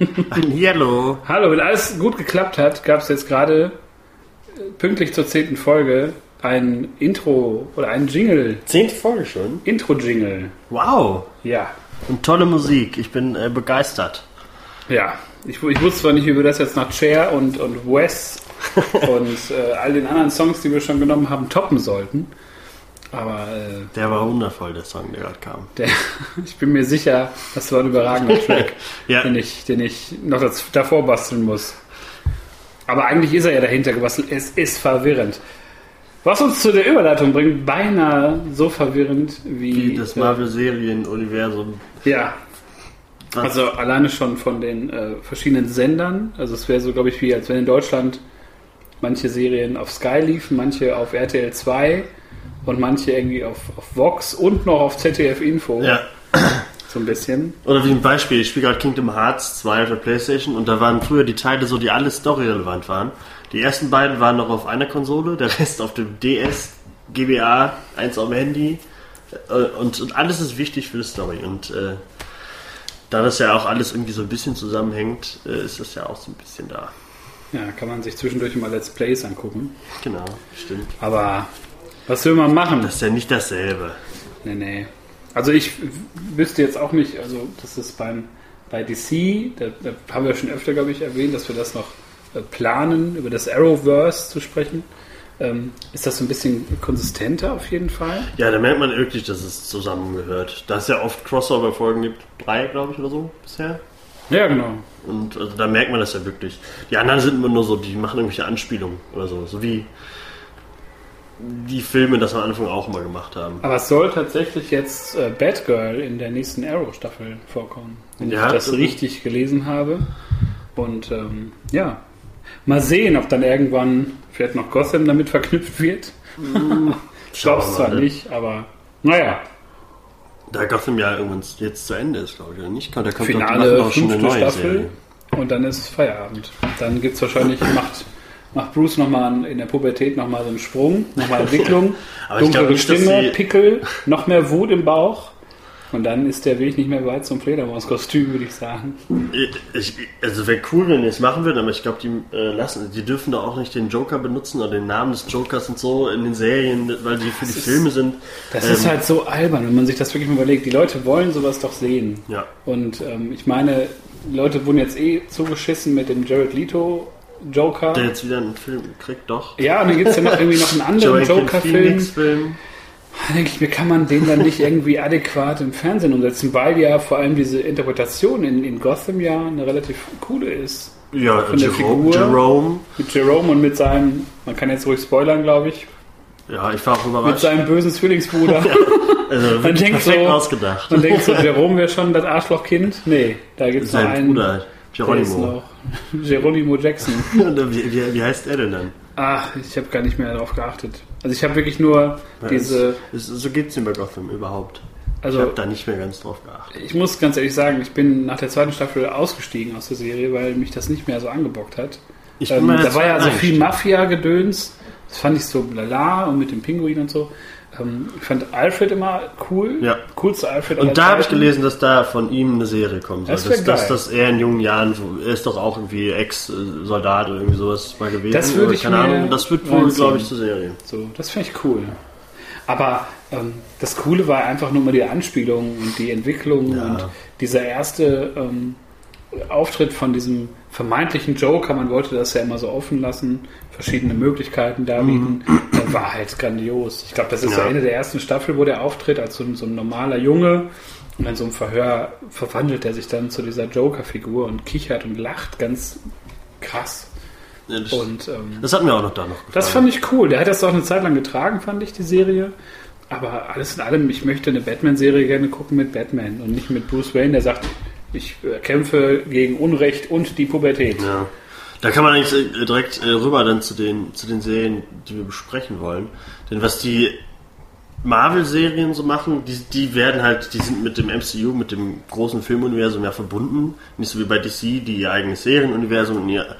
Yellow. Hallo, wenn alles gut geklappt hat, gab es jetzt gerade äh, pünktlich zur zehnten Folge ein Intro oder ein Jingle. Zehnte Folge schon. Intro-Jingle. Wow. Ja. Und tolle Musik. Ich bin äh, begeistert. Ja. Ich, ich wusste zwar nicht, wie wir das jetzt nach Cher und, und Wes und äh, all den anderen Songs, die wir schon genommen haben, toppen sollten. Aber äh, Der war wundervoll, der Song, der gerade kam. der, ich bin mir sicher, das war ein überragender Track, Ja. den, ich, den ich noch das, davor basteln muss. Aber eigentlich ist er ja dahinter gebastelt. Es ist verwirrend. Was uns zu der Überleitung bringt, beinahe so verwirrend wie, Wie das Marvel-Serien-Universum. Ja, Was? also alleine schon von den äh, verschiedenen Sendern. Also es wäre so, glaube ich, wie als wenn in Deutschland manche Serien auf Sky liefen, manche auf RTL 2 und manche irgendwie auf, auf Vox und noch auf ZDF Info. Ja. So ein bisschen. Oder wie ein Beispiel, ich spiele gerade Kingdom Hearts 2 auf der Playstation und da waren früher die Teile so, die alle storyrelevant waren. Die ersten beiden waren noch auf einer Konsole, der Rest auf dem DS, GBA, eins auf dem Handy. Äh, Und, und alles ist wichtig für die Story. Und äh, da das ja auch alles irgendwie so ein bisschen zusammenhängt, äh, ist das ja auch so ein bisschen da. Ja, kann man sich zwischendurch mal Let's Plays angucken. Genau, stimmt. Aber was will man machen? Das ist ja nicht dasselbe. Nee, nee. Also ich wüsste jetzt auch nicht, also das ist beim bei DC, da, da haben wir schon öfter, glaube ich, erwähnt, dass wir das noch äh, planen, über das Arrowverse zu sprechen. Ähm, ist das so ein bisschen konsistenter auf jeden Fall? Ja, da merkt man wirklich, dass es zusammengehört. Da es ja oft Crossover-Folgen gibt, drei, glaube ich, oder so bisher. Ja, genau. Und also da merkt man das ja wirklich. Die anderen sind immer nur so, die machen irgendwelche Anspielungen oder so. So wie die Filme das am Anfang auch immer gemacht haben. Aber es soll tatsächlich jetzt äh, Batgirl in der nächsten Arrow-Staffel vorkommen, wenn Ja, ich das richtig gelesen habe. Und ähm, ja, mal sehen, ob dann irgendwann vielleicht noch Gotham damit verknüpft wird. Ich glaube es zwar mal, ne? nicht, aber naja, Da Gotham ja irgendwann jetzt zu Ende ist, glaube ich, oder nicht? Da kommt Finale machen doch schon eine fünfte neue Staffel Serie. und dann ist Feierabend. Dann gibt es wahrscheinlich, macht, macht Bruce nochmal in der Pubertät nochmal so einen Sprung, nochmal Entwicklung, Aber ich dunklere Stimme, Pickel, noch mehr Wut im Bauch. Und dann ist der Weg nicht mehr weit zum Fledermauskostüm, würde ich sagen. Ich, also wäre cool, wenn die es machen würden, aber ich glaube, die äh, lassen, die dürfen doch auch nicht den Joker benutzen oder den Namen des Jokers und so in den Serien, weil die für die ist- Filme sind. Das Ähm, ist halt so albern, wenn man sich das wirklich mal überlegt. Die Leute wollen sowas doch sehen. Ja. Und ähm, ich meine, die Leute wurden jetzt eh zugeschissen mit dem Jared Leto Joker. Der jetzt wieder einen Film kriegt, doch. ja, und dann gibt es ja noch irgendwie noch einen anderen Joker-Film. Da denke ich mir, kann man den dann nicht irgendwie adäquat im Fernsehen umsetzen, weil ja vor allem diese Interpretation in, in Gotham ja eine relativ coole ist. Ja, Von der Jerome, Figur. Jerome. Mit Jerome und mit seinem, man kann jetzt ruhig spoilern, glaube ich, Ja, ich war auch mit überrascht. seinem bösen Zwillingsbruder. Also Man denkt so- ausgedacht. Man denkt so, Jerome wäre schon das Arschlochkind. Nee, da gibt es noch einen. Bruder, Geronimo. Geronimo Jackson. Wie, wie, wie heißt er denn dann? Ach, ich habe gar nicht mehr darauf geachtet. Also ich habe wirklich nur diese, Es, es, so geht's ihm bei Gotham überhaupt. ich also habe da nicht mehr ganz drauf geachtet. Ich muss ganz ehrlich sagen, ich bin nach der zweiten Staffel ausgestiegen aus der Serie, weil mich das nicht mehr so angebockt hat. Ich Ähm, da war ja so viel eingestiegen. Mafia-Gedöns. Das fand ich so lala und mit dem Pinguin und so. Ähm, ich fand Alfred immer cool. Ja. Coolste Alfred Und da habe ich gelesen, dass da von ihm eine Serie kommen soll. Das dass, dass, er in jungen Jahren, er ist doch auch irgendwie Ex-Soldat oder irgendwie sowas mal gewesen. Das würde ich keine mir Ahnung. Das wird wohl, glaube ich, zur Serie. So, das finde ich cool. Aber ähm, das Coole war einfach nur mal die Anspielung und die Entwicklung Ja. und dieser erste ähm, Auftritt von diesem vermeintlichen Joker, man wollte das ja immer so offen lassen, verschiedene Möglichkeiten darbieten, äh, war halt grandios. Ich glaube, das ist Ja. so Ende der ersten Staffel, wo der auftritt als so, ein- so ein normaler Junge und in so einem Verhör verwandelt er sich dann zu dieser Joker-Figur und kichert und lacht ganz krass. Ja, das, Und ähm, das hat mir auch noch da noch gefallen. das fand ich cool. Der hat das auch eine Zeit lang getragen, fand ich, die Serie. Aber alles in allem, ich möchte eine Batman-Serie gerne gucken mit Batman und nicht mit Bruce Wayne, der sagt, ich äh, kämpfe gegen Unrecht und die Pubertät. Ja. Da kann man eigentlich äh, direkt äh, rüber dann zu den, zu den Serien, die wir besprechen wollen. Denn was die Marvel-Serien so machen, die, die werden halt, die sind mit dem MCU, mit dem großen Filmuniversum ja verbunden. Nicht so wie bei DC, die ihr eigenes Serienuniversum und ihr,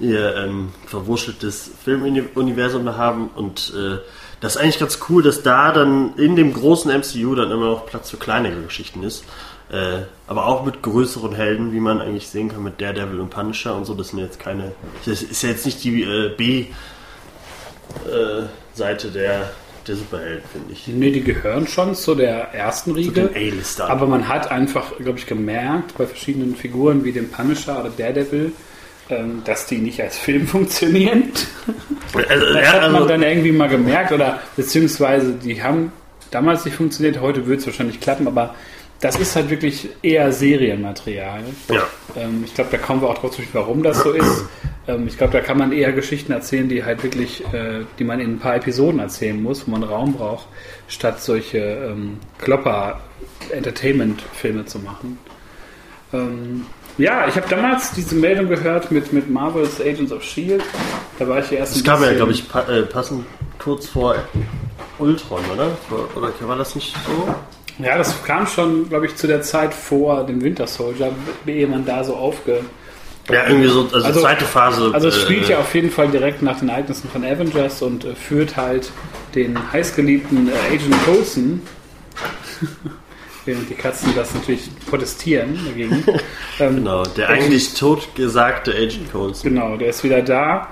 ihr ähm, verwurschteltes Filmuniversum haben. Und äh, das ist eigentlich ganz cool, dass da dann in dem großen MCU dann immer noch Platz für kleinere Geschichten ist. Äh, aber auch mit größeren Helden, wie man eigentlich sehen kann, mit Daredevil und Punisher und so. Das sind jetzt keine. Das ist ja jetzt nicht die äh, B-Seite der, der Superhelden, finde ich. Nee, die gehören schon zu der ersten Zu Riege. den A-Listern. Aber man hat einfach, glaube ich, gemerkt bei verschiedenen Figuren wie dem Punisher oder Daredevil, ähm, dass die nicht als Film funktionieren. also, Das hat man also, dann irgendwie mal gemerkt oder beziehungsweise die haben damals nicht funktioniert, heute wird es wahrscheinlich klappen, aber das ist halt wirklich eher Serienmaterial. ja. Ähm, ich glaube, da kommen wir auch drauf zu warum das so ist. Ähm, ich glaube, da kann man eher Geschichten erzählen, die halt wirklich, äh, die man in ein paar Episoden erzählen muss, wo man Raum braucht, statt solche ähm, Klopper-Entertainment-Filme zu machen. Ähm, ja, ich habe damals diese Meldung gehört mit, mit Marvel's Agents of S.H.I.E.L.D. Da war ich ja erst Das kam ja, glaube ich, pa äh, passend kurz vor Ultron, oder? Oder war das nicht so? Ja, das kam schon, glaube ich, zu der Zeit vor dem Winter Soldier, ehe man da so aufge... Ja, irgendwie so, also, Also- zweite Phase. Also es äh, spielt ja auf jeden Fall direkt nach den Ereignissen von Avengers und äh, führt halt den heißgeliebten äh, Agent Coulson, während die Katzen das natürlich protestieren dagegen. ähm, Genau, der eigentlich totgesagte Agent Coulson. Genau, der ist wieder da.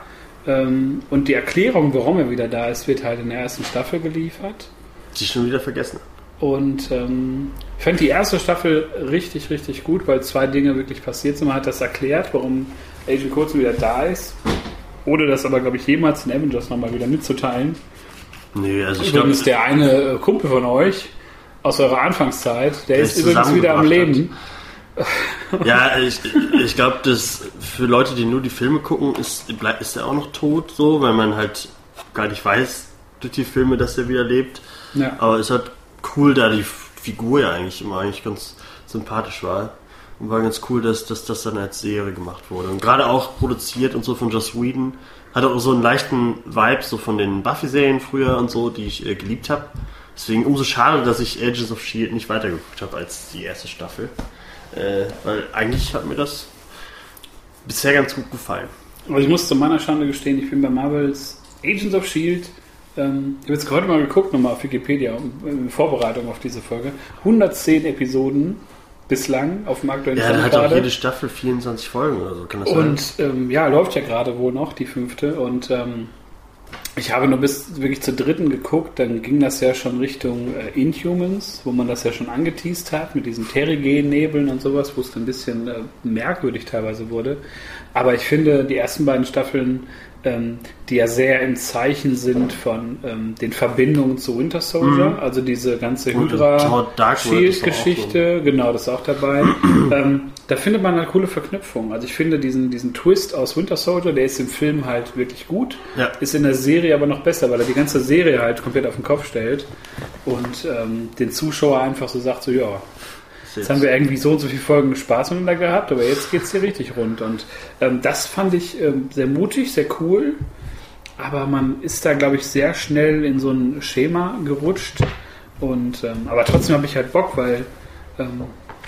Ähm, und die Erklärung, warum er wieder da ist, wird halt in der ersten Staffel geliefert. Die ich schon wieder vergessen. Und ähm, ich fand die erste Staffel richtig, richtig gut, weil zwei Dinge wirklich passiert sind. Man hat das erklärt, warum Agent Coulson wieder da ist. Ohne das aber, glaube ich, jemals in Avengers nochmal wieder mitzuteilen. Nee, also ich glaube, Übrigens, der eine äh, Kumpel von euch aus eurer Anfangszeit, der, Der ist übrigens wieder am Leben. ja, ich, ich glaube, dass für Leute, die nur die Filme gucken, ist, ist er auch noch tot, so, weil man halt gar nicht weiß durch die Filme, dass er wieder lebt. Ja. Aber es halt cool, da die Figur ja eigentlich immer eigentlich ganz sympathisch war. Und war ganz cool, dass, dass das dann als Serie gemacht wurde. Und gerade auch produziert und so von Joss Whedon. Hat auch so einen leichten Vibe so von den Buffy-Serien früher und so, die ich äh, geliebt habe. Deswegen umso schade, dass ich Agents of S.H.I.E.L.D. nicht weitergeguckt habe als die erste Staffel. Äh, weil eigentlich hat mir das bisher ganz gut gefallen. Aber ich muss zu meiner Schande gestehen, ich bin bei Marvels Agents of S.H.I.E.L.D. Ähm, ich habe jetzt heute mal geguckt, nochmal auf Wikipedia, in Vorbereitung auf diese Folge. 110 Episoden bislang auf dem aktuellen Ja, Stand da hat auch gerade. jede Staffel 24 Folgen oder so, kann das sein? Und ähm, ja, läuft ja gerade wohl noch, die fünfte. Und ähm, ich habe nur bis wirklich zur dritten geguckt, dann ging das ja schon Richtung äh, Inhumans, wo man das ja schon angeteased hat, mit diesen Terrigen-Nebeln und sowas, wo es dann ein bisschen äh, merkwürdig teilweise wurde. Aber ich finde, die ersten beiden Staffeln, ähm, die ja sehr im Zeichen sind von ähm, den Verbindungen zu Winter Soldier, also diese ganze Und Hydra Thor Dark World ist auch Shield-Geschichte, genau, das ist auch dabei. ähm, da findet man eine coole Verknüpfung. Also ich finde diesen, diesen Twist aus Winter Soldier, der ist im Film halt wirklich gut, Ja. ist in der Serie aber noch besser, weil er die ganze Serie halt komplett auf den Kopf stellt und ähm, den Zuschauer einfach so sagt, so ja, Jetzt haben wir irgendwie so und so viele Folgen Spaß miteinander gehabt, aber jetzt geht es hier richtig rund. Und ähm, das fand ich ähm, sehr mutig, sehr cool. Aber man ist da, glaube ich, sehr schnell in so ein Schema gerutscht. Und, ähm, aber trotzdem habe ich halt Bock, weil ähm,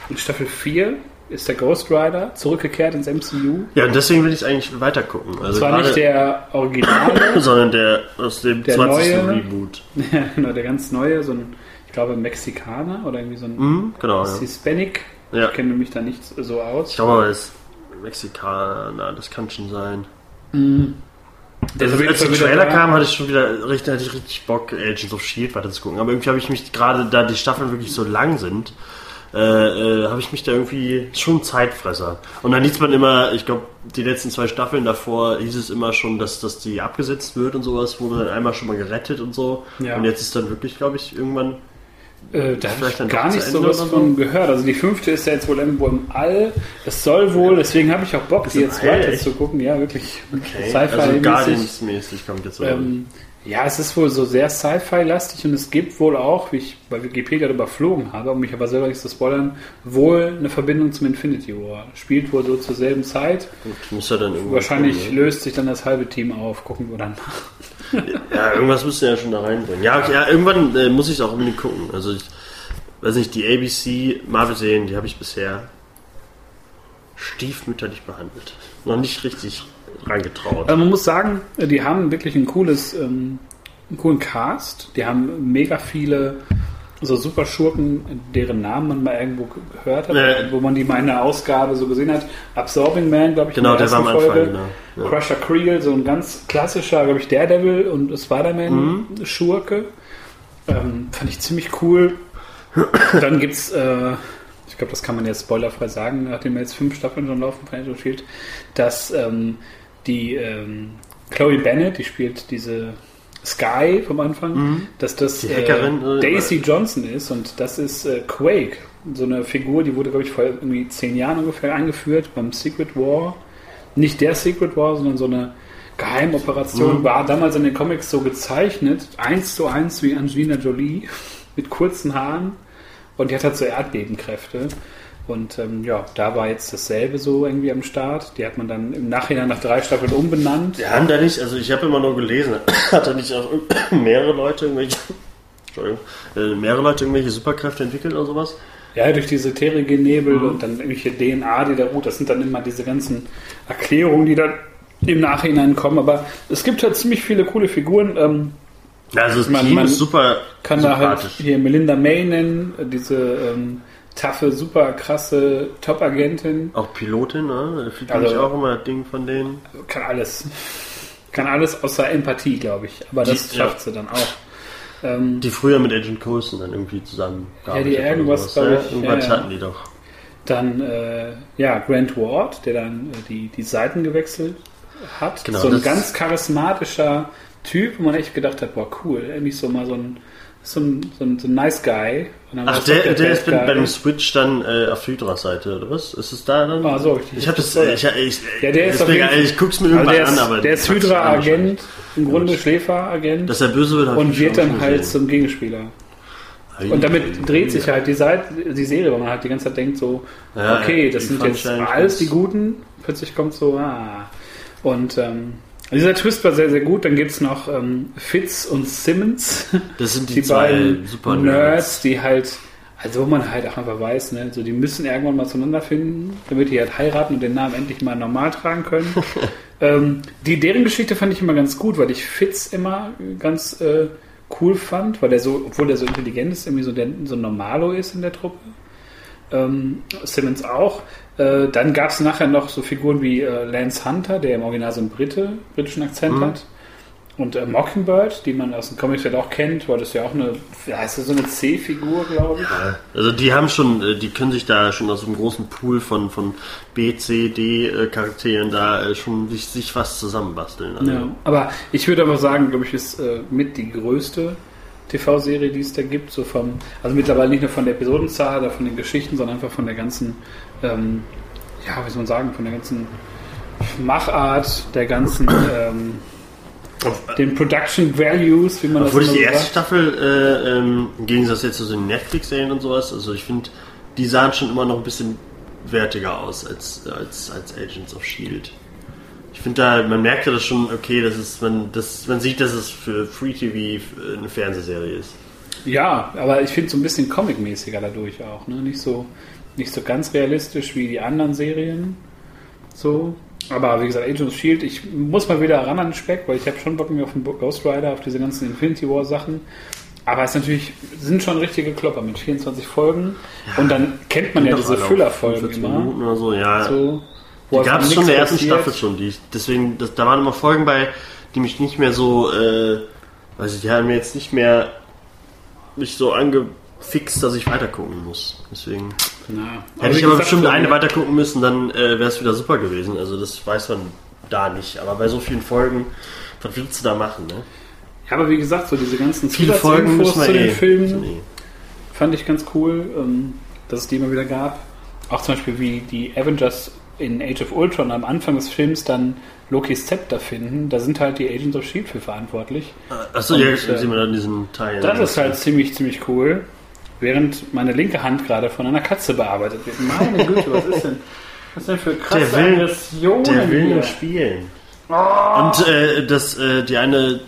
in Staffel 4 ist der Ghost Rider zurückgekehrt ins MCU. Ja, und deswegen will ich eigentlich weiter gucken. Also Zwar nicht der Originale, sondern der aus dem Der 20. neue- Reboot. genau, der ganz neue, so ein, ich glaube, Mexikaner oder irgendwie so ein Mhm, genau, ja. Hispanic. Ja. Ich kenne mich da nicht so aus. Ich glaube, er ist Mexikaner, das kann schon sein. Ist Also, als der Trailer kam, hatte ich schon wieder richtig, hatte ich richtig Bock, Agents of S.H.I.E.L.D. weiter zu gucken. Aber irgendwie habe ich mich gerade, da die Staffeln wirklich so lang sind, äh, äh, habe ich mich da irgendwie schon Zeitfresser. Und dann liest man immer, ich glaube, die letzten zwei Staffeln davor hieß es immer schon, dass, dass die abgesetzt wird und sowas, wurde dann einmal schon mal gerettet und so. Ja. Und jetzt ist dann wirklich, glaube ich, irgendwann Äh, da habe ich gar nicht so was von gehört. Also die fünfte ist ja jetzt wohl irgendwo im All. Es soll wohl, deswegen habe ich auch Bock, die jetzt weiter echt? zu gucken. Ja, wirklich okay. Sci-Fi-mäßig. also Guardians-mäßig kommt jetzt so. ähm, ja, es ist wohl so sehr Sci-Fi-lastig und es gibt wohl auch, wie ich bei Wikipedia überflogen habe, um mich aber selber nicht zu spoilern, wohl eine Verbindung zum Infinity War. Spielt wohl so zur selben Zeit. Gut, muss ja dann irgendwo Wahrscheinlich kommen, ne? löst sich dann das halbe Team auf. Gucken wir dann. Ja, irgendwas müsst ihr ja schon da reinbringen. Ja, okay, ja irgendwann äh, muss ich es auch unbedingt gucken. Also ich weiß nicht, die ABC Marvel-Serien, die habe ich bisher stiefmütterlich behandelt. Noch nicht richtig reingetraut. Also man muss sagen, die haben wirklich ein cooles, ähm, einen coolen Cast. Die haben mega viele so Superschurken, deren Namen man mal irgendwo gehört hat, Ja. wo man die mal in der Ausgabe so gesehen hat. Absorbing Man, glaube ich, Genau, in der war am Anfang, genau. Ja. Crusher Creel, so ein ganz klassischer, glaube ich, Daredevil und Mhm. Spider-Man-Schurke. Ähm, fand ich ziemlich cool. Dann gibt's, äh, ich glaube, das kann man jetzt spoilerfrei sagen, nachdem wir jetzt fünf Staffeln schon laufen von of Shield, dass ähm, die ähm, Chloe Bennett, die spielt diese Sky vom Anfang, dass das Mhm. Die Hackerin, äh, äh, Daisy Johnson ist und das ist äh, Quake. So eine Figur, die wurde, glaube ich, vor irgendwie zehn Jahren ungefähr eingeführt beim Secret War. Nicht der Secret War, sondern so eine Geheimoperation. Mhm. War damals in den Comics so gezeichnet, eins zu eins wie Angelina Jolie, mit kurzen Haaren. Und die hat halt so Erdbebenkräfte. Und ähm, ja, da war jetzt dasselbe so irgendwie am Start. Die hat man dann im Nachhinein nach drei Staffeln umbenannt. Wir haben da nicht, also ich habe immer nur gelesen, hat da nicht auch mehrere Leute irgendwelche, Entschuldigung, äh, mehrere Leute irgendwelche Superkräfte entwickelt oder sowas? Ja, durch diese Terrigen-Nebel Mhm. und dann irgendwelche DNA, die da ruht. Das sind dann immer diese ganzen Erklärungen, die dann im Nachhinein kommen. Aber es gibt halt ziemlich viele coole Figuren. Ähm, Ja, also das Man- Team man ist super kann da halt hier Melinda May nennen, äh, diese ähm, taffe, super krasse Top-Agentin. Auch Pilotin, ne? Finde Also- ich auch immer das Ding von denen. Kann alles. Kann alles außer Empathie, glaube ich. Aber das Die- schafft sie dann auch. Ähm, Die früher mit Agent Coulson dann irgendwie zusammen Ja, die irgendwas, glaub ich, Irgendwas ja, ja. hatten die doch. Dann, äh, ja, Grant Ward, der dann äh, die, die Seiten gewechselt hat. Genau, so ein ganz charismatischer Typ, wo man echt gedacht hat, boah, cool. Irgendwie so mal so ein, so ein, so ein, so ein nice guy. Ach, doch der, der ist bei, dem Switch dann äh, auf Hydras Seite, oder was? Ist es da dann? Ah, so, richtig. Ich habe das, ich, ich, Ja, der ist deswegen, ich guck's mir irgendwann der an, aber der ist ich Hydra-Agent, im Grunde. Schläfer-Agent Dass er böse wird, und ich wird dann halt gesehen. zum Gegenspieler. Und damit dreht sich halt die Seite, die Serie, weil man halt die ganze Zeit denkt so, Ja, okay, das sind jetzt ich alles die Guten. Plötzlich kommt so, ah. Und ähm, dieser Twist war sehr, sehr gut. Dann gibt's noch ähm, Fitz und Simmons, Das sind die, die, zwei beiden super Nerds, die halt, also wo man halt auch einfach weiß, ne, so die müssen irgendwann mal zueinander finden, damit die halt heiraten und den Namen endlich mal normal tragen können. ähm, die deren Geschichte fand ich immer ganz gut, weil ich Fitz immer ganz äh, cool fand, weil der so, obwohl der so intelligent ist, irgendwie so, der, so ein Normalo ist in der Truppe. Ähm, Simmons auch. Äh, dann gab es nachher noch so Figuren wie äh, Lance Hunter, der im Original so einen Brite, britischen Akzent Mhm. hat. Und äh, Mockingbird, die man aus den Comics vielleicht auch kennt, weil das ja auch eine, ja, ist ja so eine C-Figur, glaube ich. Ja, Also die haben schon, äh, die können sich da schon aus einem großen Pool von, von B, C, D äh, da äh, schon sich, sich was zusammenbasteln. Also, Ja, aber ich würde aber sagen, glaube ich, ist äh, mit die größte TV-Serie, die es da gibt. So vom, also mittlerweile nicht nur von der Episodenzahl oder von den Geschichten, sondern einfach von der ganzen, ähm, ja, wie soll man sagen, von der ganzen Machart, der ganzen, ähm, den Production Values, wie man Obwohl ich das die so erste sagt. Staffel, äh, ähm, im Gegensatz jetzt zu den Netflix-Serien und sowas, also ich finde, die sahen schon immer noch ein bisschen wertiger aus als, als, als Agents of S.H.I.E.L.D. Ich finde da, man merkt ja das schon, okay, das ist, man, das, man sieht, dass es für Free TV eine Fernsehserie ist. Ja, aber ich finde es so ein bisschen comic-mäßiger dadurch auch. Ne? Nicht, so, nicht so ganz realistisch wie die anderen Serien. So. Aber wie gesagt, Agent of Shield, ich muss mal wieder ran an den Speck, weil ich habe schon Bock mehr auf den Ghost Rider, auf diese ganzen Infinity War Sachen. Aber es ist natürlich, sind schon richtige Klopper mit 24 Folgen. Und dann kennt man ja diese Füllerfolgen 45 immer. Minuten oder so, ja. So, Die gab es schon in der ersten passiert. Staffel schon. Die, deswegen, das, da waren immer Folgen bei, die mich nicht mehr so, äh, weiß ich, die haben mir jetzt nicht mehr mich so angefixt, dass ich weitergucken muss. Deswegen Ja. hätte ich aber bestimmt eine weitergucken müssen, dann äh, wäre es wieder super gewesen. Also das weiß man da nicht. Aber bei so vielen Folgen, was willst du da machen? Ne? Ja, aber wie gesagt, so diese ganzen Viele Folgen zu den eh. Filmen. eh. Fand ich ganz cool, ähm, dass es die immer wieder gab. Auch zum Beispiel wie die Avengers in Age of Ultron am Anfang des Films dann Lokis Zepter finden. Da sind halt die Agents of S.H.I.E.L.D. für verantwortlich. Achso, ja, äh, sehen wir dann diesen Teil. Das ist halt ziemlich, ziemlich cool. Während meine linke Hand gerade von einer Katze bearbeitet wird. Meine Güte, was ist denn? Was denn für krasse Der will- Aggressionen Der will hier? nur spielen. Und äh, das, äh, die eine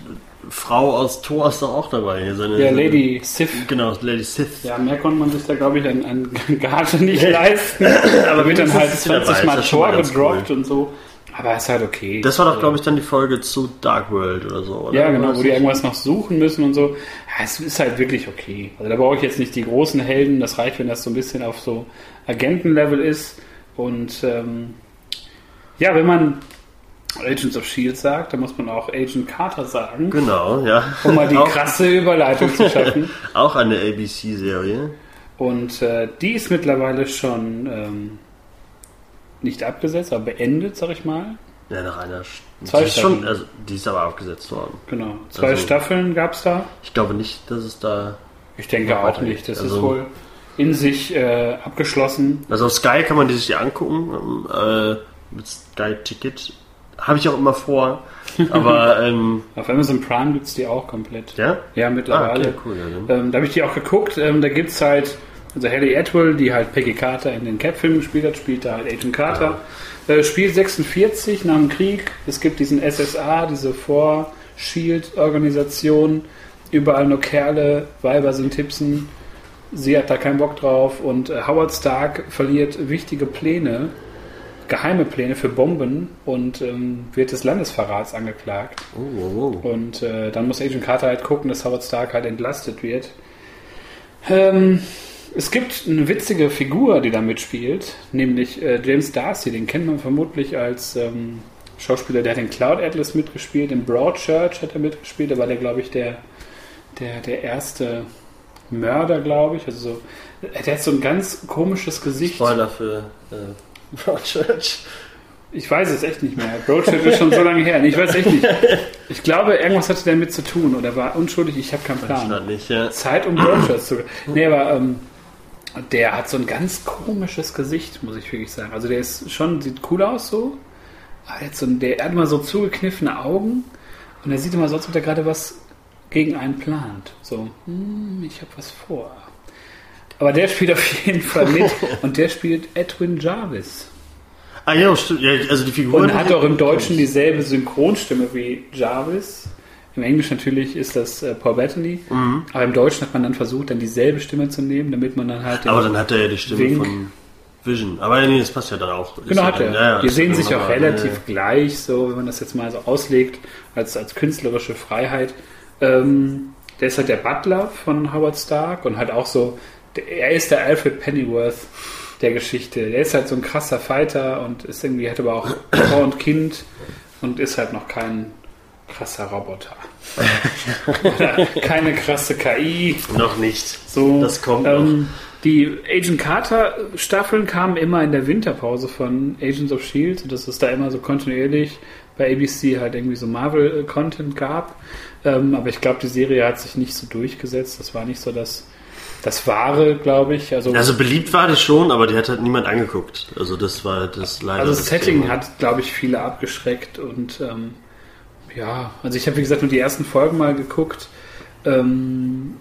Frau aus Thor ist doch auch dabei. Seine, Ja, seine- Lady Sif. Genau, Lady Sith. Ja, mehr konnte man sich da, glaube ich, an, an Gage nicht leisten. Aber wird dann halt ist sie dabei, 20 ist Mal ganz gedroppt und so. Aber ist halt okay. Das war doch, glaube ich, dann die Folge zu Dark World oder so, oder? Ja, genau, wo die irgendwas noch suchen müssen und so. Ja, es ist halt wirklich okay. Also da brauche ich jetzt nicht die großen Helden. Das reicht, wenn das so ein bisschen auf so Agentenlevel ist. Und ähm, ja, wenn man Agents of Shield sagt, dann muss man auch Agent Carter sagen, Genau, ja. um mal die auch, krasse Überleitung zu schaffen. auch eine ABC-Serie. Und äh, die ist mittlerweile schon ähm, nicht abgesetzt, aber beendet, sag ich mal. Ja, nach einer. Zwei die ist schon, Staffeln. also, die ist aber abgesetzt worden. Genau. Zwei Also- Staffeln gab es da. Ich glaube nicht, dass es da. Ich denke auch nicht. Das also- ist wohl in sich äh, abgeschlossen. Also auf Sky kann man die sich angucken. ähm, Äh, mit Sky Ticket. Habe ich auch immer vor. Aber, ähm, Auf Amazon Prime gibt es die auch komplett. ja? Ja, Ah, mittlerweile. okay, cool. Ja, ähm, da habe ich die auch geguckt. Ähm, da gibt es halt, also Haley Atwell, die halt Peggy Carter in den Cap-Filmen gespielt hat, spielt da halt Agent Carter. Äh, spielt 46 nach dem Krieg. Es gibt diesen SSA, diese For-Shield-Organisation. Überall nur Kerle, Weiber sind Tipsen. Sie hat da keinen Bock drauf. Und äh, Howard Stark verliert wichtige Pläne, geheime Pläne für Bomben und ähm, wird des Landesverrats angeklagt. Oh, oh, oh. Und äh, dann muss Agent Carter halt gucken, dass Howard Stark halt entlastet wird. Ähm, es gibt eine witzige Figur, die da mitspielt, nämlich äh, James Darcy. Den kennt man vermutlich als ähm, Schauspieler, der hat in Cloud Atlas mitgespielt, in Broadchurch hat er mitgespielt. Da war der, glaube ich, der, der, der erste Mörder, glaube ich. Also so, der hat so ein ganz komisches Gesicht. Spoiler für äh, Broadchurch. Ich weiß es echt nicht mehr. Broadchurch ist schon so lange her. Ich weiß echt nicht. Ich glaube, irgendwas hatte damit zu tun oder war unschuldig. Ich habe keinen Plan. Nicht, ja. Zeit um Broadchurch zu. Nee, aber ähm, der hat so ein ganz komisches Gesicht, muss ich wirklich sagen. Also der ist schon, sieht cool aus so. Aber der hat, so, ein- der hat immer so zugekniffene Augen und er sieht immer so, als ob er gerade was gegen einen plant. So, hm, ich habe was vor. Aber der spielt auf jeden Fall mit und der spielt Edwin Jarvis. Ah, ja, stimmt. Ja, also die Figuren. Und hat auch im Deutschen dieselbe Synchronstimme wie Jarvis. Im Englischen natürlich ist das äh, Paul Bettany. Mhm. Aber im Deutschen hat man dann versucht, dann dieselbe Stimme zu nehmen, damit man dann halt. Aber dann hat er ja die Stimme Wink. von Vision. Aber nee, das passt ja dann auch. Ist Genau, ja hat er. ja, ja, die ist sehen sich auch relativ gleich, so, wenn man das jetzt mal so auslegt, als, als künstlerische Freiheit. Ähm, der ist halt der Butler von Howard Stark und halt auch so, er ist der Alfred Pennyworth der Geschichte. Der ist halt so ein krasser Fighter und ist irgendwie, hat aber auch Frau und Kind und ist halt noch kein krasser Roboter. Oder keine krasse KI. Noch nicht. So, Das kommt ähm, Die Agent Carter Staffeln kamen immer in der Winterpause von Agents of Shield, dass es da immer so kontinuierlich bei ABC halt irgendwie so Marvel-Content gab. Ähm, aber ich glaube, die Serie hat sich nicht so durchgesetzt. Das war nicht so das, das Wahre, glaube ich. Also, Also beliebt war die schon, aber die hat halt niemand angeguckt. Also das war das leider. also das Setting Thema. hat, glaube ich, viele abgeschreckt und ähm, ja, also ich habe wie gesagt nur die ersten Folgen mal geguckt. Ähm,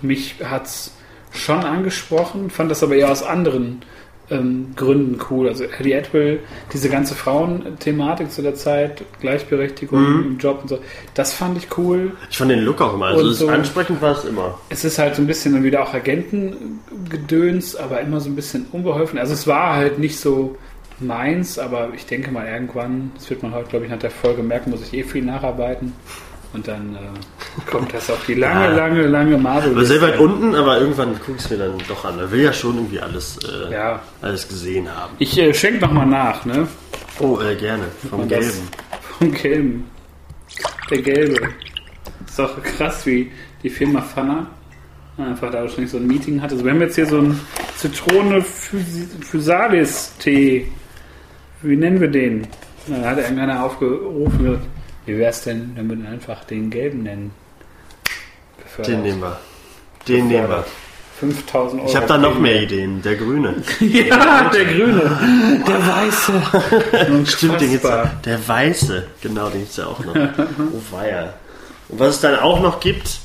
mich hat's schon angesprochen, fand das aber eher aus anderen ähm, Gründen cool. Also Eddie Atwell, diese ganze Frauenthematik zu der Zeit, Gleichberechtigung Mhm. im Job und so, das fand ich cool. Ich fand den Look auch immer. Also so- ansprechend war es immer. Es ist halt so ein bisschen dann wieder auch Agentengedöns, aber immer so ein bisschen unbeholfen. Also es war halt nicht so meins, aber ich denke mal irgendwann, das wird man heute, glaube ich, nach der Folge merken, muss ich eh viel nacharbeiten. Und dann äh, kommt das auf die lange, Ja. lange, lange marvel Aber sehr weit unten, aber irgendwann gucke ich es mir dann doch an. Man will ja schon irgendwie alles, äh, Ja, alles gesehen haben. ich äh, schenke nochmal nach, ne? Oh, äh, gerne. Vom Und das- Gelben. Vom Gelben. Der Gelbe. Ist auch krass, wie die Firma Fanna einfach da wahrscheinlich so ein Meeting hatte. Also wir haben jetzt hier so einen Zitrone Physalis Tee. Wie nennen wir den? Dann hat irgendeiner aufgerufen, wie wäre es denn, wenn wir einfach den Gelben nennen? Befördert. Den nehmen wir. Den nehmen wir. 5000 Euro. Ich habe da noch mehr Ideen. Der Grüne. Ja, der Grüne. Der Weiße. Stimmt, den gibt's auch. Der Weiße. Genau, den gibt's ja auch noch. oh weia. Und was es dann auch noch gibt,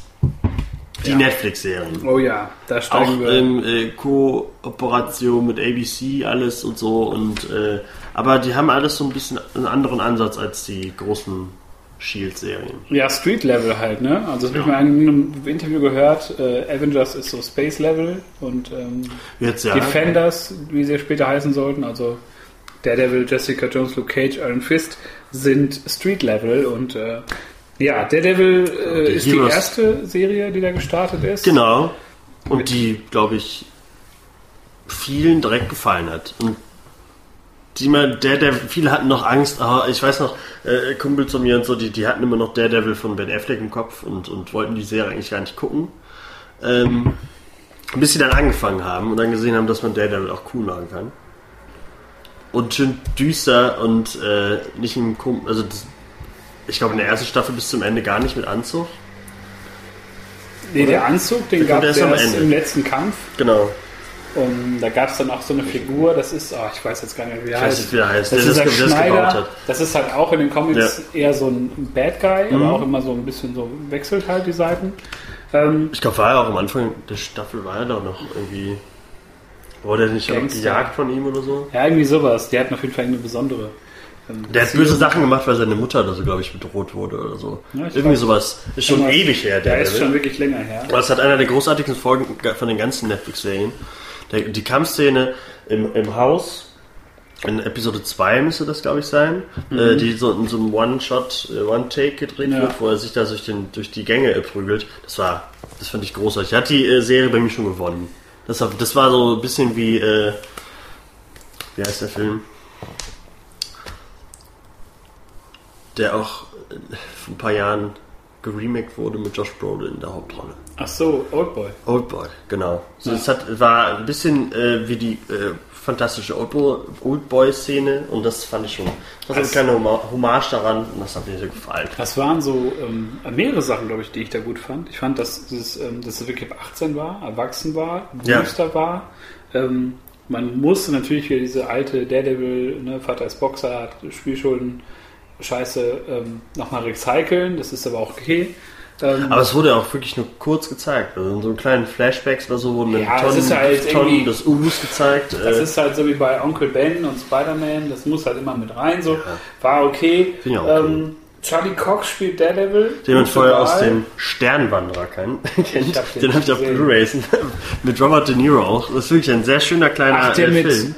die Ja. Netflix-Serien. Oh ja, da steigen Auch wir. in äh, Kooperation mit ABC, alles und so. Und, äh, aber die haben alles so ein bisschen einen anderen Ansatz als die großen Shield-Serien. Ja, Street Level halt, ne? Also das habe ich mal in einem Interview gehört. Äh, Avengers ist so Space Level und ähm, Jetzt ja. Defenders, wie sie später heißen sollten, also Daredevil, Jessica Jones, Luke Cage, Iron Fist sind Street Level und äh, ja, Daredevil äh, Die ist die Heroes- erste Serie, die da gestartet ist. Genau. Und die, glaube ich, vielen direkt gefallen hat. Und die mal, der, der, viele hatten noch Angst, aber ich weiß noch, äh, Kumpels von mir und so, die, die hatten immer noch Daredevil von Ben Affleck im Kopf und, und wollten die Serie eigentlich gar nicht gucken. Ähm, bis sie dann angefangen haben und dann gesehen haben, dass man Daredevil auch cool machen kann. Und schön düster und äh, nicht im Kum also das, ich glaube in der ersten Staffel bis zum Ende gar nicht mit Anzug. Nee, der Anzug, den gab es erst im letzten Kampf. Genau. Und da gab es dann auch so eine Figur, das ist, oh, ich weiß jetzt gar nicht, wie er Ich weiß heißt. nicht, wie er heißt, Das der ist das, der der das gebaut Schneider. hat. Das ist halt auch in den Comics eher so ein Bad Guy, Mhm. aber auch immer so ein bisschen so wechselt halt die Seiten. Ähm, Ich glaube, war er auch am Anfang der Staffel, war er doch noch irgendwie. Wurde er nicht Gangster. gejagt von ihm oder so? ja, irgendwie sowas. Die hatten auf jeden Fall eine besondere. ähm, Der hat böse Sachen gemacht, weil seine Mutter oder so, glaube ich, bedroht wurde oder so. Ja, Irgendwie sowas. Ist schon ewig her, Der der. ist schon wirklich länger her. Aber es hat einer der großartigsten Folgen von den ganzen Netflix-Serien. Der- Die Kampfszene im, im Haus, in Episode 2 müsste das, glaube ich, sein, äh, die so in so einem One-Shot, äh, One-Take gedreht Ja. wird, wo er sich da durch, den, durch die Gänge äh, prügelt. Das war, das fand ich großartig. Hat die äh, Serie bei mir schon gewonnen. Das, war- das war so ein bisschen wie, äh, wie heißt der Film? Der auch äh, vor ein paar Jahren geremaked wurde mit Josh Brolin in der Hauptrolle. Ach so, Oldboy. Oldboy, genau. So, Ja. Es hat, war ein bisschen äh, wie die äh, fantastische Oldboy- Oldboy-Szene und das fand ich schon. Das war so eine Das- kleine Homa- Hommage daran und das hat mir sehr gefallen. Das waren so ähm, mehrere Sachen, glaube ich, die ich da gut fand. Ich fand, dass es, ähm, dass es wirklich ab 18 war, erwachsen war, Ja. düster war. Ähm, man musste natürlich wieder diese alte Daredevil, ne, Vater ist Boxer, hat Spielschulden, Scheiße, ähm, nochmal recyceln. Das ist aber auch okay. Ähm, Aber es wurde auch wirklich nur kurz gezeigt. Also in so kleinen Flashbacks oder so wurden dann Ja, Tonnen, halt Tonnen des Us gezeigt. Das äh, ist halt so wie bei Onkel Ben und Spider-Man, das muss halt immer mit rein, so. War okay. Finde ich auch okay. Ähm, Charlie Cox spielt Daredevil. den man vorher aus dem Sternwanderer kann, kennt. hab den Den habe ich auf. Blu-rays mit Robert De Niro auch. Das ist wirklich ein sehr schöner kleiner Ach, der äh, mit, Film.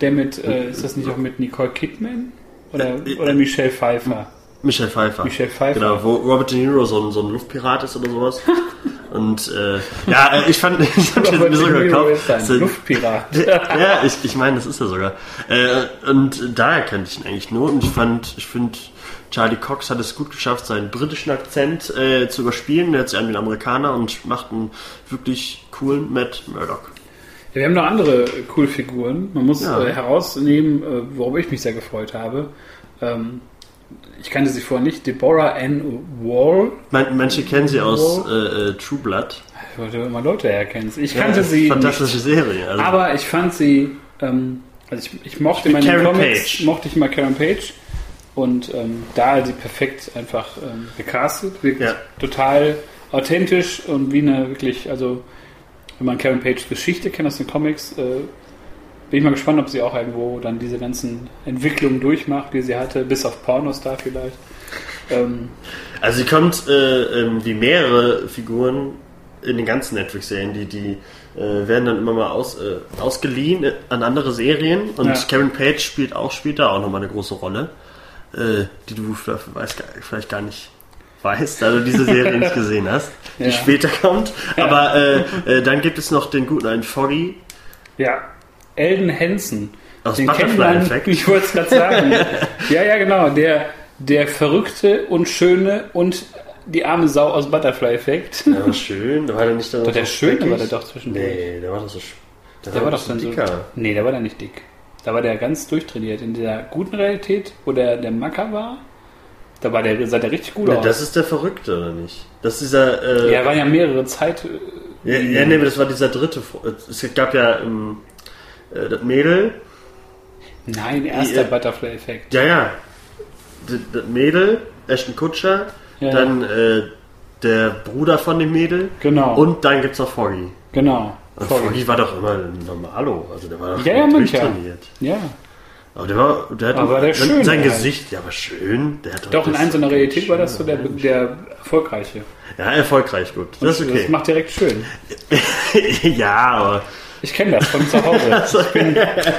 der mit, äh, ist das nicht auch mit Nicole Kidman? Oder, oder Michelle Pfeiffer? Michelle Pfeiffer. Michelle Pfeiffer. Genau, wo Robert De Niro so ein, so ein Luftpirat ist oder sowas. Und äh, ja, äh, ich fand, ich hab den mir sogar gekauft. ist ein Luftpirat. ja, ich, ich meine, das ist er sogar. Äh, und daher kannte ich ihn eigentlich nur. Und ich fand, ich finde, Charlie Cox hat es gut geschafft, seinen britischen Akzent äh, zu überspielen. Der hat sich an den Amerikaner und macht einen wirklich coolen Matt Murdock. Ja, wir haben noch andere coole Figuren. Man muss Ja. äh, herausnehmen, äh, worüber ich mich sehr gefreut habe. Ähm, ich kannte sie vorher nicht. Deborah Ann Wall. Man, manche kennen sie aus äh, äh, True Blood. Ich wollte immer Leute herkennen. Ich kannte Ja, sie nicht. Fantastische Serie. Also, Aber ich fand sie, ähm, also ich, ich mochte Mit meine Karen Comics, Page. mochte ich mal Karen Page und ähm, da sie perfekt einfach ähm, gecastet, wirkt Ja. total authentisch und wie eine wirklich, also wenn man Karen Page Geschichte kennt aus den Comics, äh, bin ich mal gespannt, ob sie auch irgendwo dann diese ganzen Entwicklungen durchmacht, die sie hatte, bis auf Pornostar vielleicht. Ähm, Also sie kommt äh, ähm, wie mehrere Figuren in den ganzen Netflix-Serien, die, die äh, werden dann immer mal aus, äh, ausgeliehen äh, an andere Serien und Ja. Karen Page spielt auch da auch nochmal eine große Rolle, äh, die du vielleicht, vielleicht gar nicht weißt, da du diese Serie nicht gesehen hast, die Ja. später kommt. Aber äh, dann gibt es noch den guten einen Foggy ja, Elden Hansen. aus Den kennt Butterfly man, Effect. ich wollte es gerade sagen. ja, ja, genau. Der, der verrückte und schöne und die arme Sau aus Butterfly Effect. Der war schön, da war der nicht dann Doch, der Schöne speckig? war der doch zwischendurch. Nee, der war doch so sch- der war doch so dann so. dicker. Nee, der war da nicht dick. Da war der ganz durchtrainiert. In der guten Realität, wo der, der Macker war, da war der, sah der richtig gut Ja, aus. das ist der Verrückte, oder nicht? Das ist dieser. Äh, ja, waren ja mehrere Zeit. Ja, ja, nee, das war dieser dritte. Es gab ja ähm, äh, das Mädel. Nein, erster Die, äh, Butterfly Effekt. Ja, ja. Das, das Mädel, Ashton Kutscher, Ja, dann äh, der Bruder von dem Mädel Genau. und dann gibt's noch Foggy. genau. Und Sorry. Foggy war doch immer ein Normalo, also der war doch Ja, ja, ja. durchtrainiert. Ja. Aber der war, der hat Aber der sein, schön sein halt. Gesicht, ja, aber schön. Der hat Doch, in das- einer so einer Realität war das so der, der erfolgreiche. Ja, erfolgreich, gut. Das ist Das okay. macht direkt schön. ja, aber Ich kenne das von zu Hause. Ich bin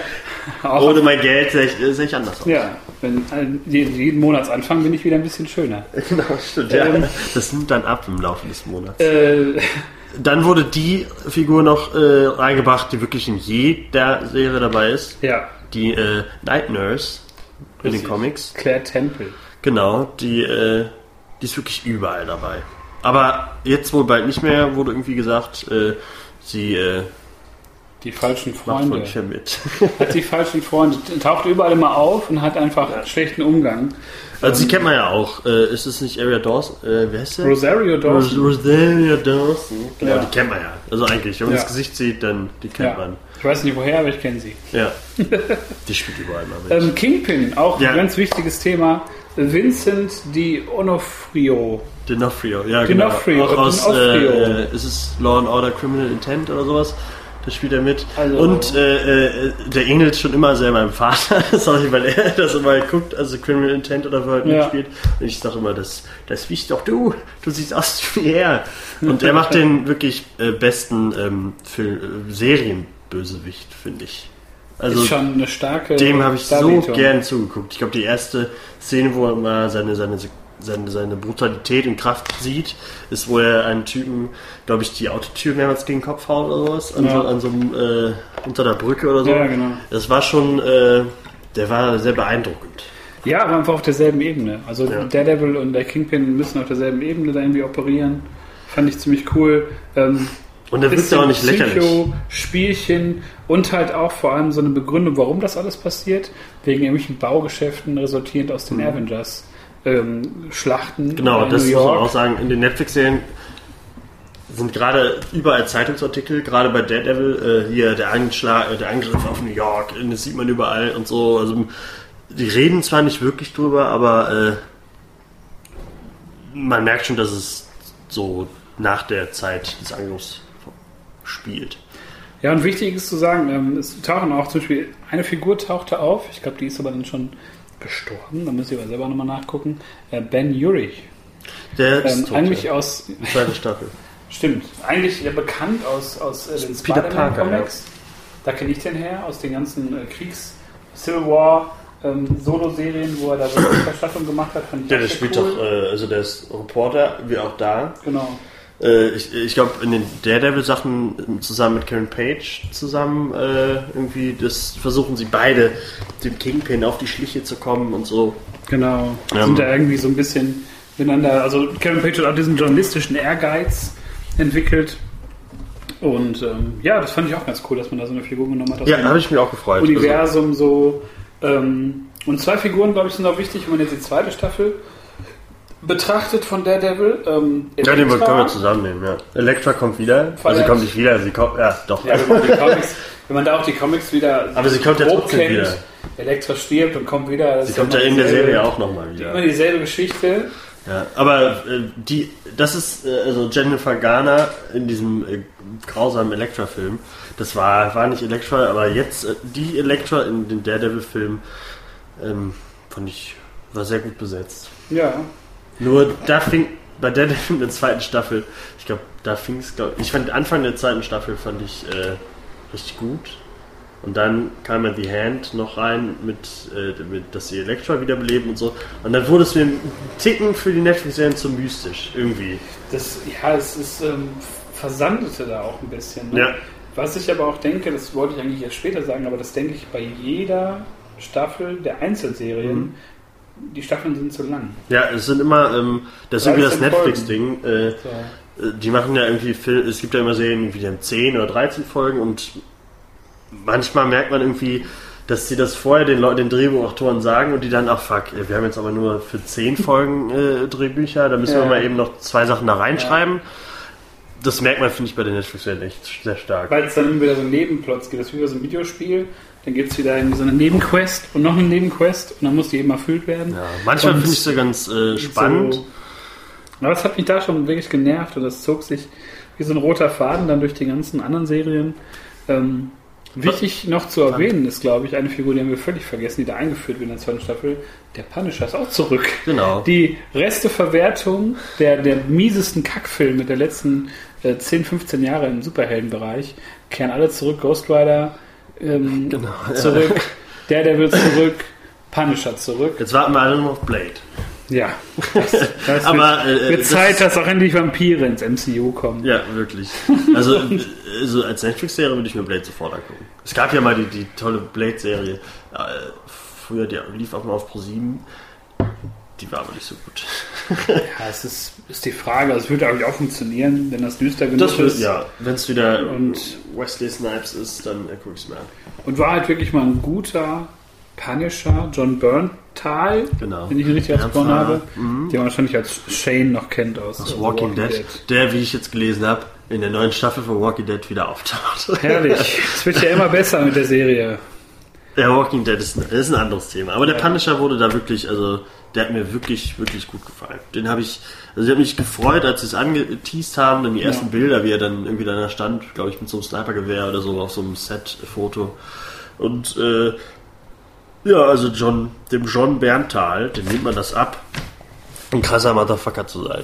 auch Ohne mein Geld sehe ich, sehe ich anders aus. ja, wenn, äh, jeden Monatsanfang bin ich wieder ein bisschen schöner. Genau, stimmt. Ja. Ähm, Das nimmt dann ab im Laufe des Monats. Äh, Dann wurde die Figur noch äh, reingebracht, die wirklich in jeder Serie dabei ist. ja, Die äh, Night Nurse in den. Comics. Claire Temple. Genau, die, äh, die ist wirklich überall dabei. Aber jetzt wohl bald nicht mehr, wurde irgendwie gesagt, äh, sie äh, Die falschen Freunde. mit. Hat die falschen Freunde. Taucht überall immer auf und hat einfach schlechten Umgang. Also sie kennt man ja auch. Äh, ist es nicht Area Dawson? Äh, wer ist der? Rosario Ros Dawson. Rosaria Dawson. Genau, Ja. die kennt man ja. Also eigentlich, wenn man Ja. das Gesicht sieht, dann die kennt Ja. man. Ich weiß nicht woher, aber ich kenne sie. Ja. die spielt überall mal mit. Ähm, Kingpin, auch Ja. ein ganz wichtiges Thema. Vincent Di Onofrio. D'Onofrio, ja D'Onofrio, genau. Auch aus, äh, ist es Law and Order Criminal Intent oder sowas? Da spielt er mit. Also- und äh, äh, der ähnelt schon immer sehr meinem Vater, sorry, weil er das immer guckt, also Criminal Intent oder wo er Ja. mitspielt. Und ich sage immer, das, das bist doch du, du siehst aus wie er. Und er macht den wirklich äh, besten ähm, Film, äh, Serienbösewicht, finde ich. Also ist schon eine starke. dem habe ich so gern zugeguckt. Ich glaube, die erste Szene, wo er mal seine, seine, seine, seine Brutalität in Kraft sieht, ist, wo er einen Typen, glaube ich, die Autotür mehrmals gegen den Kopf haut oder sowas, an, Ja. so, an so einem, äh, unter der Brücke oder so. Ja, genau. Das war schon, äh, der war sehr beeindruckend. Ja, aber einfach auf derselben Ebene. Also Ja. Daredevil und der Kingpin müssen auf derselben Ebene da irgendwie operieren. Fand ich ziemlich cool. Ähm, Und der wirkt ja auch nicht lächerlich. Spielchen und halt auch vor allem so eine Begründung, warum das alles passiert. Wegen irgendwelchen Baugeschäften resultierend aus den Avengers. Ähm, Schlachten. Genau, in das muss man auch sagen. In den Netflix-Serien sind gerade überall Zeitungsartikel, gerade bei Daredevil, äh, hier der, Anschlag, äh, der Angriff auf New York, äh, das sieht man überall und so. Also die reden zwar nicht wirklich drüber, aber äh, man merkt schon, dass es so nach der Zeit des Angriffs spielt. Ja, und wichtig ist zu sagen, ähm, es tauchen auch zum Beispiel, eine Figur tauchte auf, ich glaube, die ist aber dann schon gestorben, da muss ich aber selber nochmal nachgucken. Äh, ben Urich. Der ist Ähm, tot, eigentlich ja. aus, zweite Staffel. stimmt, eigentlich ja bekannt aus, aus äh, den Peter Parker, Spider-Man-Comics. Da kenne ich den her, aus den ganzen äh, Kriegs-, Civil War, ähm, Solo-Serien, wo er da so eine Verstattung gemacht hat. Fand ich Ja, der spielt cool. doch, äh, also der ist Reporter, wie auch da. Genau. Äh, ich ich glaube, in den Daredevil-Sachen zusammen mit Karen Page zusammen äh, irgendwie, das versuchen sie beide, dem Kingpin auf die Schliche zu kommen und so. Genau. Ja. Sind da irgendwie so ein bisschen miteinander. Also Kevin Page hat auch diesen journalistischen Ehrgeiz entwickelt. Und ähm, ja, das fand ich auch ganz cool, dass man da so eine Figur genommen hat. Ja, habe ich mich auch gefreut. Also, Universum so. Ähm, und zwei Figuren, glaube ich, sind auch wichtig, wenn man jetzt die zweite Staffel betrachtet von Daredevil. Ähm, ja, den können wir zusammennehmen, ja. Elektra kommt wieder. Voll Also sie kommt nicht wieder, sie kommt, ja, doch. Ja, wenn man, Comics, wenn man da auch die Comics wieder Aber sie kommt ja trotzdem wieder. Elektra stirbt und kommt wieder. Sie kommt ja immer in der Serie auch nochmal Immer wieder. dieselbe Geschichte. Ja, aber äh, die, das ist, äh, also Jennifer Garner in diesem äh, grausamen Elektra-Film, das war, war nicht Elektra, aber jetzt äh, die Elektra in den Daredevil-Film, ähm, fand ich, war sehr gut besetzt. Ja. Nur da fing bei Daredevil in der zweiten Staffel, ich glaube, da fing es, glaube ich, fand Anfang der zweiten Staffel fand ich äh, richtig gut. Und dann kam ja The Hand noch rein, mit, äh, mit dass sie Elektra wiederbeleben und so. Und dann wurde es mir ein Ticken für die Netflix-Serien zu mystisch, irgendwie. Das, ja, es ist ähm, versandete da auch ein bisschen. Ne? Ja. Was ich aber auch denke, das wollte ich eigentlich erst später sagen, aber das denke ich bei jeder Staffel der Einzelserien. Mhm. Die Staffeln sind zu lang. Ja, es sind immer, ähm, das ist irgendwie das 13 Netflix-Ding. Äh, So. Äh, Die machen ja irgendwie, Fil- es gibt ja immer Serien, die haben 10 oder 13 Folgen und manchmal merkt man irgendwie, dass sie das vorher den, Leu- den Drehbuchautoren sagen und die dann, ach fuck, wir haben jetzt aber nur für 10 Folgen äh, Drehbücher, da müssen Ja. wir mal eben noch zwei Sachen da reinschreiben. Das merkt man, finde ich, bei den Netflix-Serien echt sehr stark. Weil es dann immer wieder so Nebenplots gibt. Das ist wie bei so einem Videospiel. Dann gibt es wieder irgendwie so eine Nebenquest und noch eine Nebenquest und dann muss die eben erfüllt werden. Ja, manchmal finde ich es ja ganz äh, spannend. So. Aber das hat mich da schon wirklich genervt und das zog sich wie so ein roter Faden dann durch die ganzen anderen Serien. Ähm, wichtig noch zu erwähnen ist, glaube ich, eine Figur, die haben wir völlig vergessen, die da eingeführt wird in der zweiten Staffel. Der Punisher ist auch zurück. Genau. Die Resteverwertung der, der miesesten Kackfilme der letzten äh, 10, 15 Jahre im Superheldenbereich. kehren alle zurück. Ghost Rider ähm, Genau, ja. zurück, Daredevil zurück, Punisher zurück. Jetzt warten wir alle nur auf Blade. Ja, das, das Aber, wird, äh, wird das- Zeit, dass auch endlich Vampire ins MCU kommen. Ja, wirklich. Also, äh, so als Netflix-Serie würde ich mir Blade sofort angucken. Es gab ja mal die, die tolle Blade-Serie. Äh, früher, die lief auch mal auf Pro7. Die war aber nicht so gut. Ja, es ist, ist die Frage. Also es würde glaube ich auch funktionieren, wenn das düster genug Das wird, ist. ja, wenn es wieder Und- Wesley Snipes ist, dann äh, gucke ich es mir an. Und war halt wirklich mal ein guter Punisher, John Berntal, Genau. wenn ich ihn richtig ausgesprochen Bernthal, habe, den man wahrscheinlich als Shane noch kennt aus, Aus äh, Walking, Dead, der, wie ich jetzt gelesen habe, in der neuen Staffel von Walking Dead wieder auftaucht. Herrlich. Es wird ja immer besser mit der Serie. Der Walking Dead ist ein, ist ein anderes Thema. Aber der Punisher wurde da wirklich, also der hat mir wirklich, wirklich gut gefallen. Den habe ich, also ich habe mich gefreut, als sie es angeteased haben, dann die ersten Ja. Bilder, wie er dann irgendwie da stand, glaube ich, mit so einem Snipergewehr oder so auf so einem Set-Foto. Und äh, ja, also John, dem John Berntal, dem nimmt man das ab, ein krasser Motherfucker zu sein.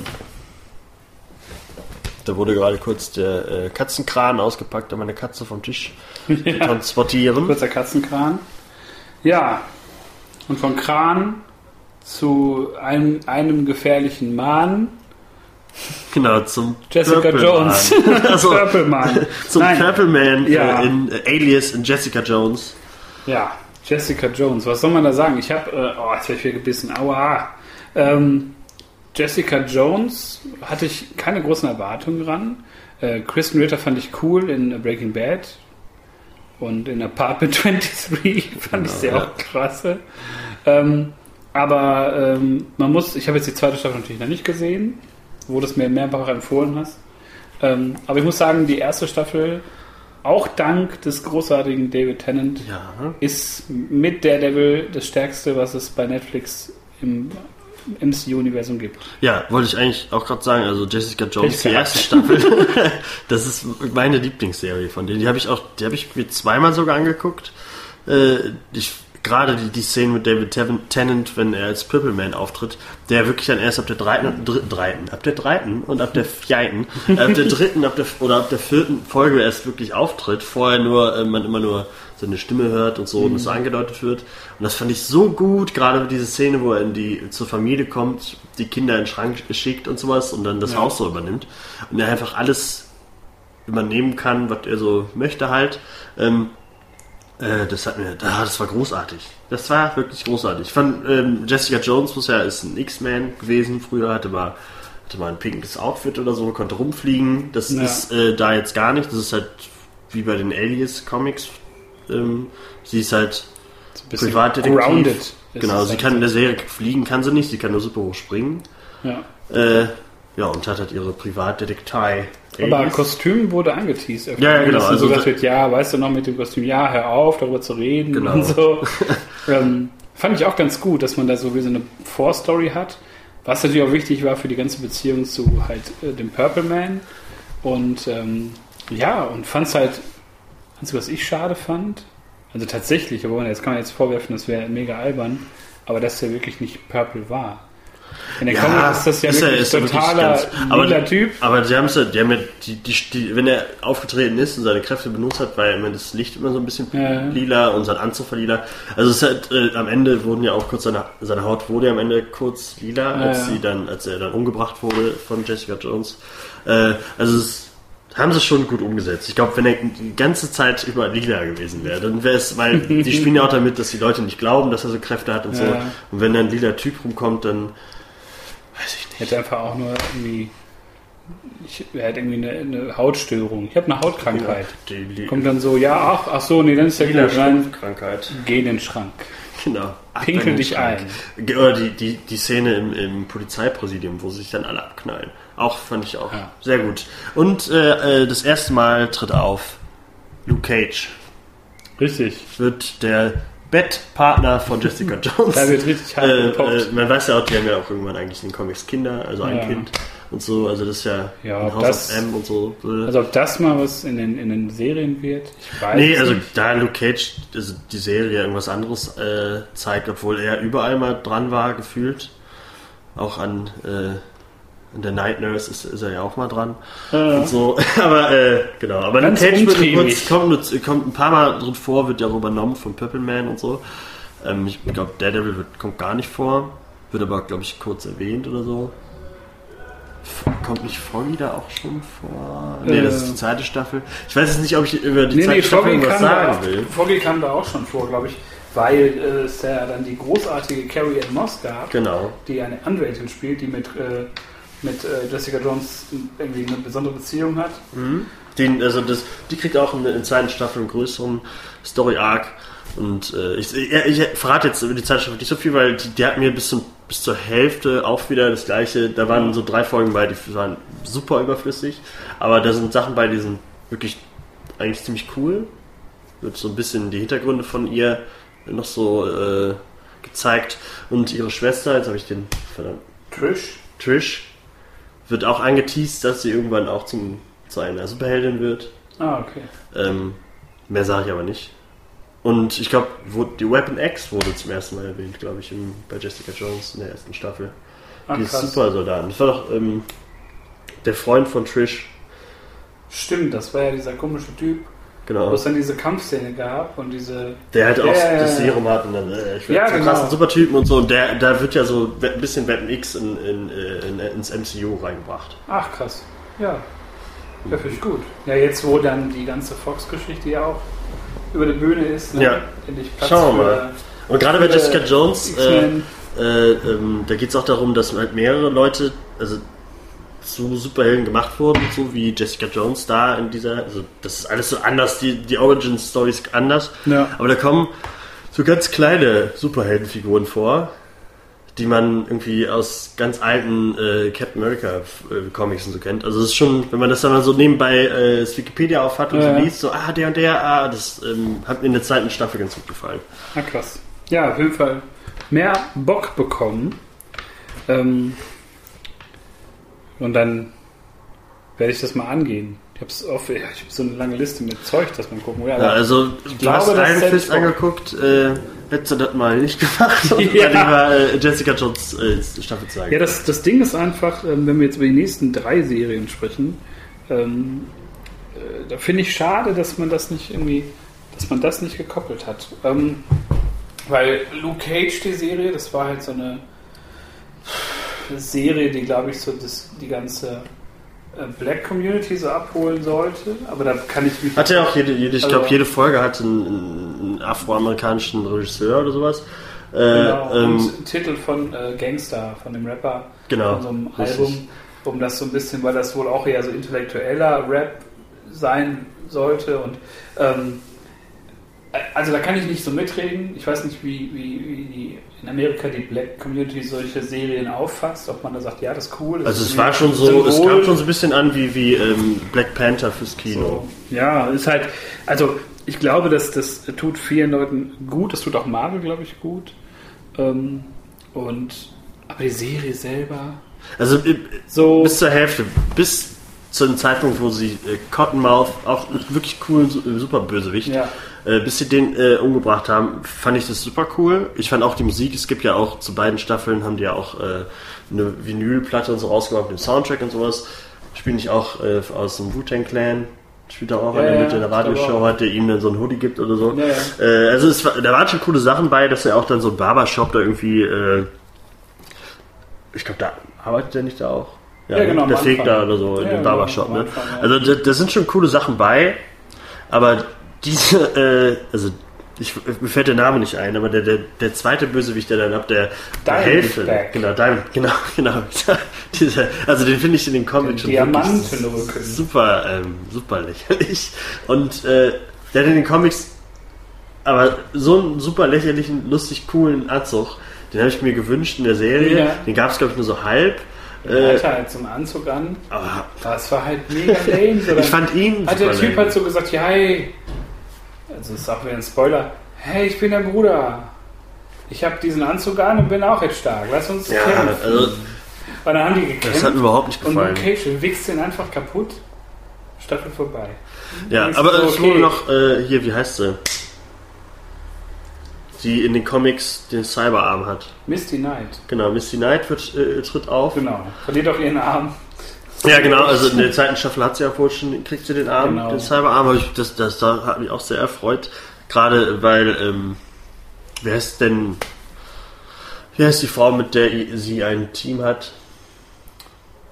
Da wurde gerade kurz der äh, Katzenkran ausgepackt, um meine Katze vom Tisch zu transportieren. Kurzer Katzenkran. Ja. Und von Kran zu einem, einem gefährlichen Mann. Genau, zum Jessica Purple Jones. Also, Purple Man. zum Nein. Purple Man Ja. äh, in äh, Alias in Jessica Jones. Ja, Jessica Jones. Was soll man da sagen? Ich habe, äh, oh, jetzt werde ich wieder gebissen. Aua. Ähm, Jessica Jones hatte ich keine großen Erwartungen ran. Äh, Kristen Ritter fand ich cool in Breaking Bad. Und in Apartment 23 fand ich sie ja. auch klasse. Ähm, aber ähm, man muss, ich habe jetzt die zweite Staffel natürlich noch nicht gesehen, wo du es mir mehrfach empfohlen hast. Ähm, aber ich muss sagen, die erste Staffel, auch dank des großartigen David Tennant, Ja. ist mit Daredevil das stärkste, was es bei Netflix im MCU-Universum gibt. Ja, wollte ich eigentlich auch gerade sagen, also Jessica Jones, die erste Staffel, das ist meine Lieblingsserie von denen. Die habe ich auch, die habe ich mir zweimal sogar angeguckt. Äh, ich, gerade die, die Szene mit David Tennant, wenn er als Purple Man auftritt, der wirklich dann erst ab der dritten, dritten, dritten ab der dritten und ab der vierten, ab der dritten, ab der, oder ab der vierten Folge erst wirklich auftritt. Vorher nur, äh, man immer nur seine Stimme hört und so und es so angedeutet wird. Und das fand ich so gut, gerade diese Szene, wo er in die, zur Familie kommt, die Kinder in den Schrank schickt und sowas und dann das Ja. Haus so übernimmt. Und er einfach alles übernehmen kann, was er so möchte halt. Ähm, äh, das hat mir, ah, das war großartig. Das war wirklich großartig. Ich fand, ähm, Jessica Jones muss ja, ist ein X-Man gewesen früher, hatte mal, hatte mal ein pinkes Outfit oder so, konnte rumfliegen. Das Ja. ist äh, da jetzt gar nicht. Das ist halt wie bei den Alias Comics. Ähm, sie ist halt bisschen Privatdetektiv. grounded. ist genau, sie halt kann in der Serie fliegen, kann sie nicht, sie kann nur super hoch springen. Ja. Äh, ja, und hat halt ihre Privatdetektei. Aber. Kostüm wurde angeteased. Ja, ja, genau. Also so wird, ja, weißt du noch mit dem Kostüm, ja, hör auf, darüber zu reden Genau. und so. ähm, fand ich auch ganz gut, dass man da so wie so eine Vorstory hat. Was natürlich auch wichtig war für die ganze Beziehung zu halt äh, dem Purple Man. Und ähm, ja, und fand's halt, einzige, was ich schade fand, also tatsächlich, aber jetzt kann man jetzt vorwerfen, das wäre mega albern, aber dass der wirklich nicht Purple war. In der Comic ist das ja ist wirklich ist er wirklich totaler ganz- aber- lila Typ. Aber sie haben es ja, die haben ja die, die, die, wenn er aufgetreten ist und seine Kräfte benutzt hat, ja immer das Licht immer so ein bisschen Ja. lila und sein Anzug war lila. Also es halt, äh, am Ende wurden ja auch kurz seine, seine Haut wurde ja am Ende kurz lila, als Ja, ja. sie dann, als er dann umgebracht wurde von Jessica Jones. Äh, also es haben sie schon gut umgesetzt. Ich glaube, wenn er die ganze Zeit über lila gewesen wäre, dann wäre es, weil die spielen ja auch damit, dass die Leute nicht glauben, dass er so Kräfte hat und so. Ja. Und wenn dann ein lila Typ rumkommt, dann weiß ich nicht. hätte einfach auch nur irgendwie. Ich, er hat irgendwie eine, eine Hautstörung. Ich habe eine Hautkrankheit. Die, die, Kommt dann so, ja, ach, ach so, nee, dann ist ja. Nein, Krankheit. geh in den Schrank. Genau. Pinkel dich Schrank. ein. Oder die, die, die Szene im, im Polizeipräsidium, wo sich dann alle abknallen. Auch fand ich auch Ja. sehr gut. Und äh, äh, das erste Mal tritt auf Luke Cage. Richtig. Wird der Bettpartner von Jessica Jones. Da wird richtig hart äh, äh, man weiß ja auch, die haben ja auch irgendwann eigentlich in den Comics Kinder, also ein Ja. Kind und so. Also das ist ja, Ja, House das- of M und so. Also ob das mal was in den, in den Serien wird, ich weiß Nee, also nicht. da Luke Cage also die Serie irgendwas anderes äh, zeigt, obwohl er überall mal dran war, gefühlt. Auch an, äh, In der Night Nurse ist, ist er ja auch mal dran. Ja. Und so. Aber, äh, genau. Aber Ganz Cage wird kurz, kommt, kommt ein paar Mal drin vor, wird ja auch übernommen von Purple Man und so. Ähm, ich glaube, Daredevil wird, kommt gar nicht vor. Wird aber, glaube ich, kurz erwähnt oder so. Kommt nicht Foggy da auch schon vor? Nee, das ist die zweite Staffel. Ich weiß jetzt nicht, ob ich über die Nee, zweite nee, Staffel Foggy da sagen auch, will. Foggy kam da auch schon vor, glaube ich, weil äh, es ja dann die großartige Carrie Ann Moss gab, Genau. die eine Anwältin spielt, die mit, äh, mit äh, Jessica Jones irgendwie eine besondere Beziehung hat. Den, also das, die kriegt auch in der zweiten Staffel einen größeren Story-Arc. Und äh, ich, ich, ich verrate jetzt über die zweite Staffel nicht so viel, weil die, die hat mir bis, zum, bis zur Hälfte auch wieder das gleiche. Da waren so drei Folgen bei, die waren super überflüssig. Aber da sind Sachen bei, die sind wirklich eigentlich ziemlich cool. Wird so ein bisschen die Hintergründe von ihr noch so äh, gezeigt. Und ihre Schwester, jetzt habe ich den verdammt Trish. Trish wird auch angeteased, dass sie irgendwann auch zum, zu einer Superheldin wird. Ah, okay. Ähm, mehr sage ich aber nicht. Und ich glaube, die Weapon X wurde zum ersten Mal erwähnt, glaube ich, im, bei Jessica Jones in der ersten Staffel. Ah, die ist krass. Supersoldaten. Das war doch ähm, der Freund von Trish. Stimmt, das war ja dieser komische Typ, wo Genau. es dann diese Kampfszene gab und diese. Der halt auch ja, das. Serum hat und dann, äh, ich will Ja, so genau. krassen Supertypen und so. Und der, da wird ja so ein bisschen Weapon X in, in, äh, in, ins MCU reingebracht. Ach, krass. Ja. Ja, finde ich gut. Ja, jetzt, wo dann die ganze Fox-Geschichte ja auch über die Bühne ist, ne? Ja. endlich Platz Schauen wir mal. Und gerade bei Jessica Jones, äh. Äh, ähm, da geht es auch darum, dass halt mehrere Leute also zu Superhelden gemacht wurden, so wie Jessica Jones da in dieser, also das ist alles so anders, die, die Origin Story ist anders, Ja. aber da kommen so ganz kleine Superheldenfiguren vor, die man irgendwie aus ganz alten äh, Captain America äh, Comics und so kennt. Also es ist schon, wenn man das dann mal so nebenbei äh, das Wikipedia aufhat und Ja. so liest, so ah der und der, ah das ähm, hat mir in der zweiten Staffel ganz gut gefallen. Ah, krass. Ja, auf jeden Fall mehr Bock bekommen. Ähm, und dann werde ich das mal angehen. Ich habe ich hab so eine lange Liste mit Zeug, das man gucken will. Ja, also du hast Iron Fist angeguckt, äh, hättest du das mal nicht gemacht und Ja. lieber äh, Jessica Jones äh, Staffel zeigen. Ja, das, das Ding ist einfach, ähm, wenn wir jetzt über die nächsten drei Serien sprechen, ähm, äh, da finde ich schade, dass man das nicht irgendwie, dass man das nicht gekoppelt hat. Ähm, weil Luke Cage, die Serie, das war halt so eine Serie, die, glaube ich, so das, die ganze äh, Black Community so abholen sollte. Aber da kann ich mich. Hat ja auch jede, jede ich Also- glaube, jede Folge hat einen, einen afroamerikanischen Regisseur oder sowas. Äh, Genau, ähm, und Titel von äh, Gangster, von dem Rapper, Genau, von so einem richtig. Album, um das so ein bisschen, weil das wohl auch eher so intellektueller Rap sein sollte und ähm, also da kann ich nicht so mitreden. Ich weiß nicht, wie, wie, wie die, in Amerika die Black Community solche Serien auffasst, ob man da sagt, ja, das ist cool. das also ist es war schon so, Symbol. es kam schon so ein bisschen an wie, wie ähm, Black Panther fürs Kino. So. Ja, ist halt, also ich glaube, dass das tut vielen Leuten gut, das tut auch Marvel, glaube ich, gut. Ähm, und aber die Serie selber Also äh, so bis zur Hälfte, bis zu dem Zeitpunkt, wo sie äh, Cottonmouth, auch wirklich coolen, su- äh, super Bösewicht, Ja. Äh, bis sie den äh, umgebracht haben, fand ich das super cool. Ich fand auch die Musik, es gibt ja auch zu beiden Staffeln, haben die ja auch äh, eine Vinylplatte und so rausgebracht, mit dem Soundtrack und sowas. Spiele ich auch äh, aus dem Wu-Tang Clan. Spielt er auch, Ja, wenn er ja, mit in der Radioshow hat, der ihm dann so ein Hoodie gibt oder so. Ja, ja. Äh, also es war, da waren schon coole Sachen bei, dass er auch dann so ein Barbershop da irgendwie, ich glaube, da arbeitet er nicht da auch. Ja, genau, am Der fegt da oder so in Ja, dem genau, Barbershop. Ne? Ja. Also da, da sind schon coole Sachen bei, aber diese, äh, also ich, mir fällt der Name nicht ein, aber der, der, der zweite Bösewicht, der dann ab der, der. Hälfte, genau, Diamond, genau, genau, Dieser, also den finde ich in den Comics schon wirklich super, ähm, super lächerlich und äh, der hat in den Comics aber so einen super lächerlichen, lustig coolen Anzug, den habe ich mir gewünscht in der Serie. Ja. Den gab es, glaube ich, nur so halb. Er Äh, hatte halt so einen Anzug an. aber Das war halt mega lame. So, ich fand ihn hat der Typ lame. halt so gesagt, ja, hey, also das ist auch wieder ein Spoiler, hey, ich bin der Bruder. Ich habe diesen Anzug an und bin auch jetzt stark. Lass uns Ja, kämpfen. also und dann haben die gekämpft das hat mir überhaupt nicht und gefallen. Luke Cage wichst den einfach kaputt. Staffel vorbei. Ja, aber so es okay. wurde noch, äh, hier, wie heißt sie? die in den Comics den Cyberarm hat. Misty Knight. Genau, Misty Knight wird, äh, tritt auf. Genau. Verliert auch ihren Arm. Ja, genau, also in der zweiten Staffel hat sie ja wohl schon, kriegt sie den Arm, Genau. den Cyberarm, aber ich, das, das da hat mich auch sehr erfreut. Gerade weil, ähm, wer ist denn, wer ist die Frau, mit der sie ein Team hat?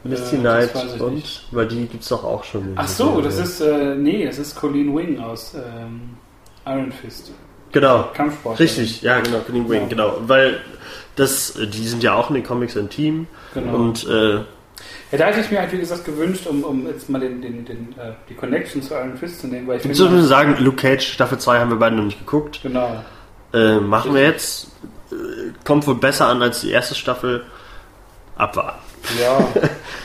Misty Äh, das Knight und, nicht. weil die gibt's doch auch schon. Ach so, das ist, äh, nee, das ist Colleen Wing aus ähm, Iron Fist. Genau, Kampfsport. richtig, ja genau, Colleen Wing, Ja. genau, weil das, die sind ja auch in den Comics ein Team Genau. und äh, Ja, da hätte ich mir halt, wie gesagt, gewünscht, um, um jetzt mal den, den, den, äh, die Connection zu Iron Fist zu nehmen, weil ich finde, muss sagen, Luke Cage Staffel 2 haben wir beide noch nicht geguckt. genau. Äh, machen wir jetzt. Äh, kommt wohl besser an als die erste Staffel. Abwarten. Ja,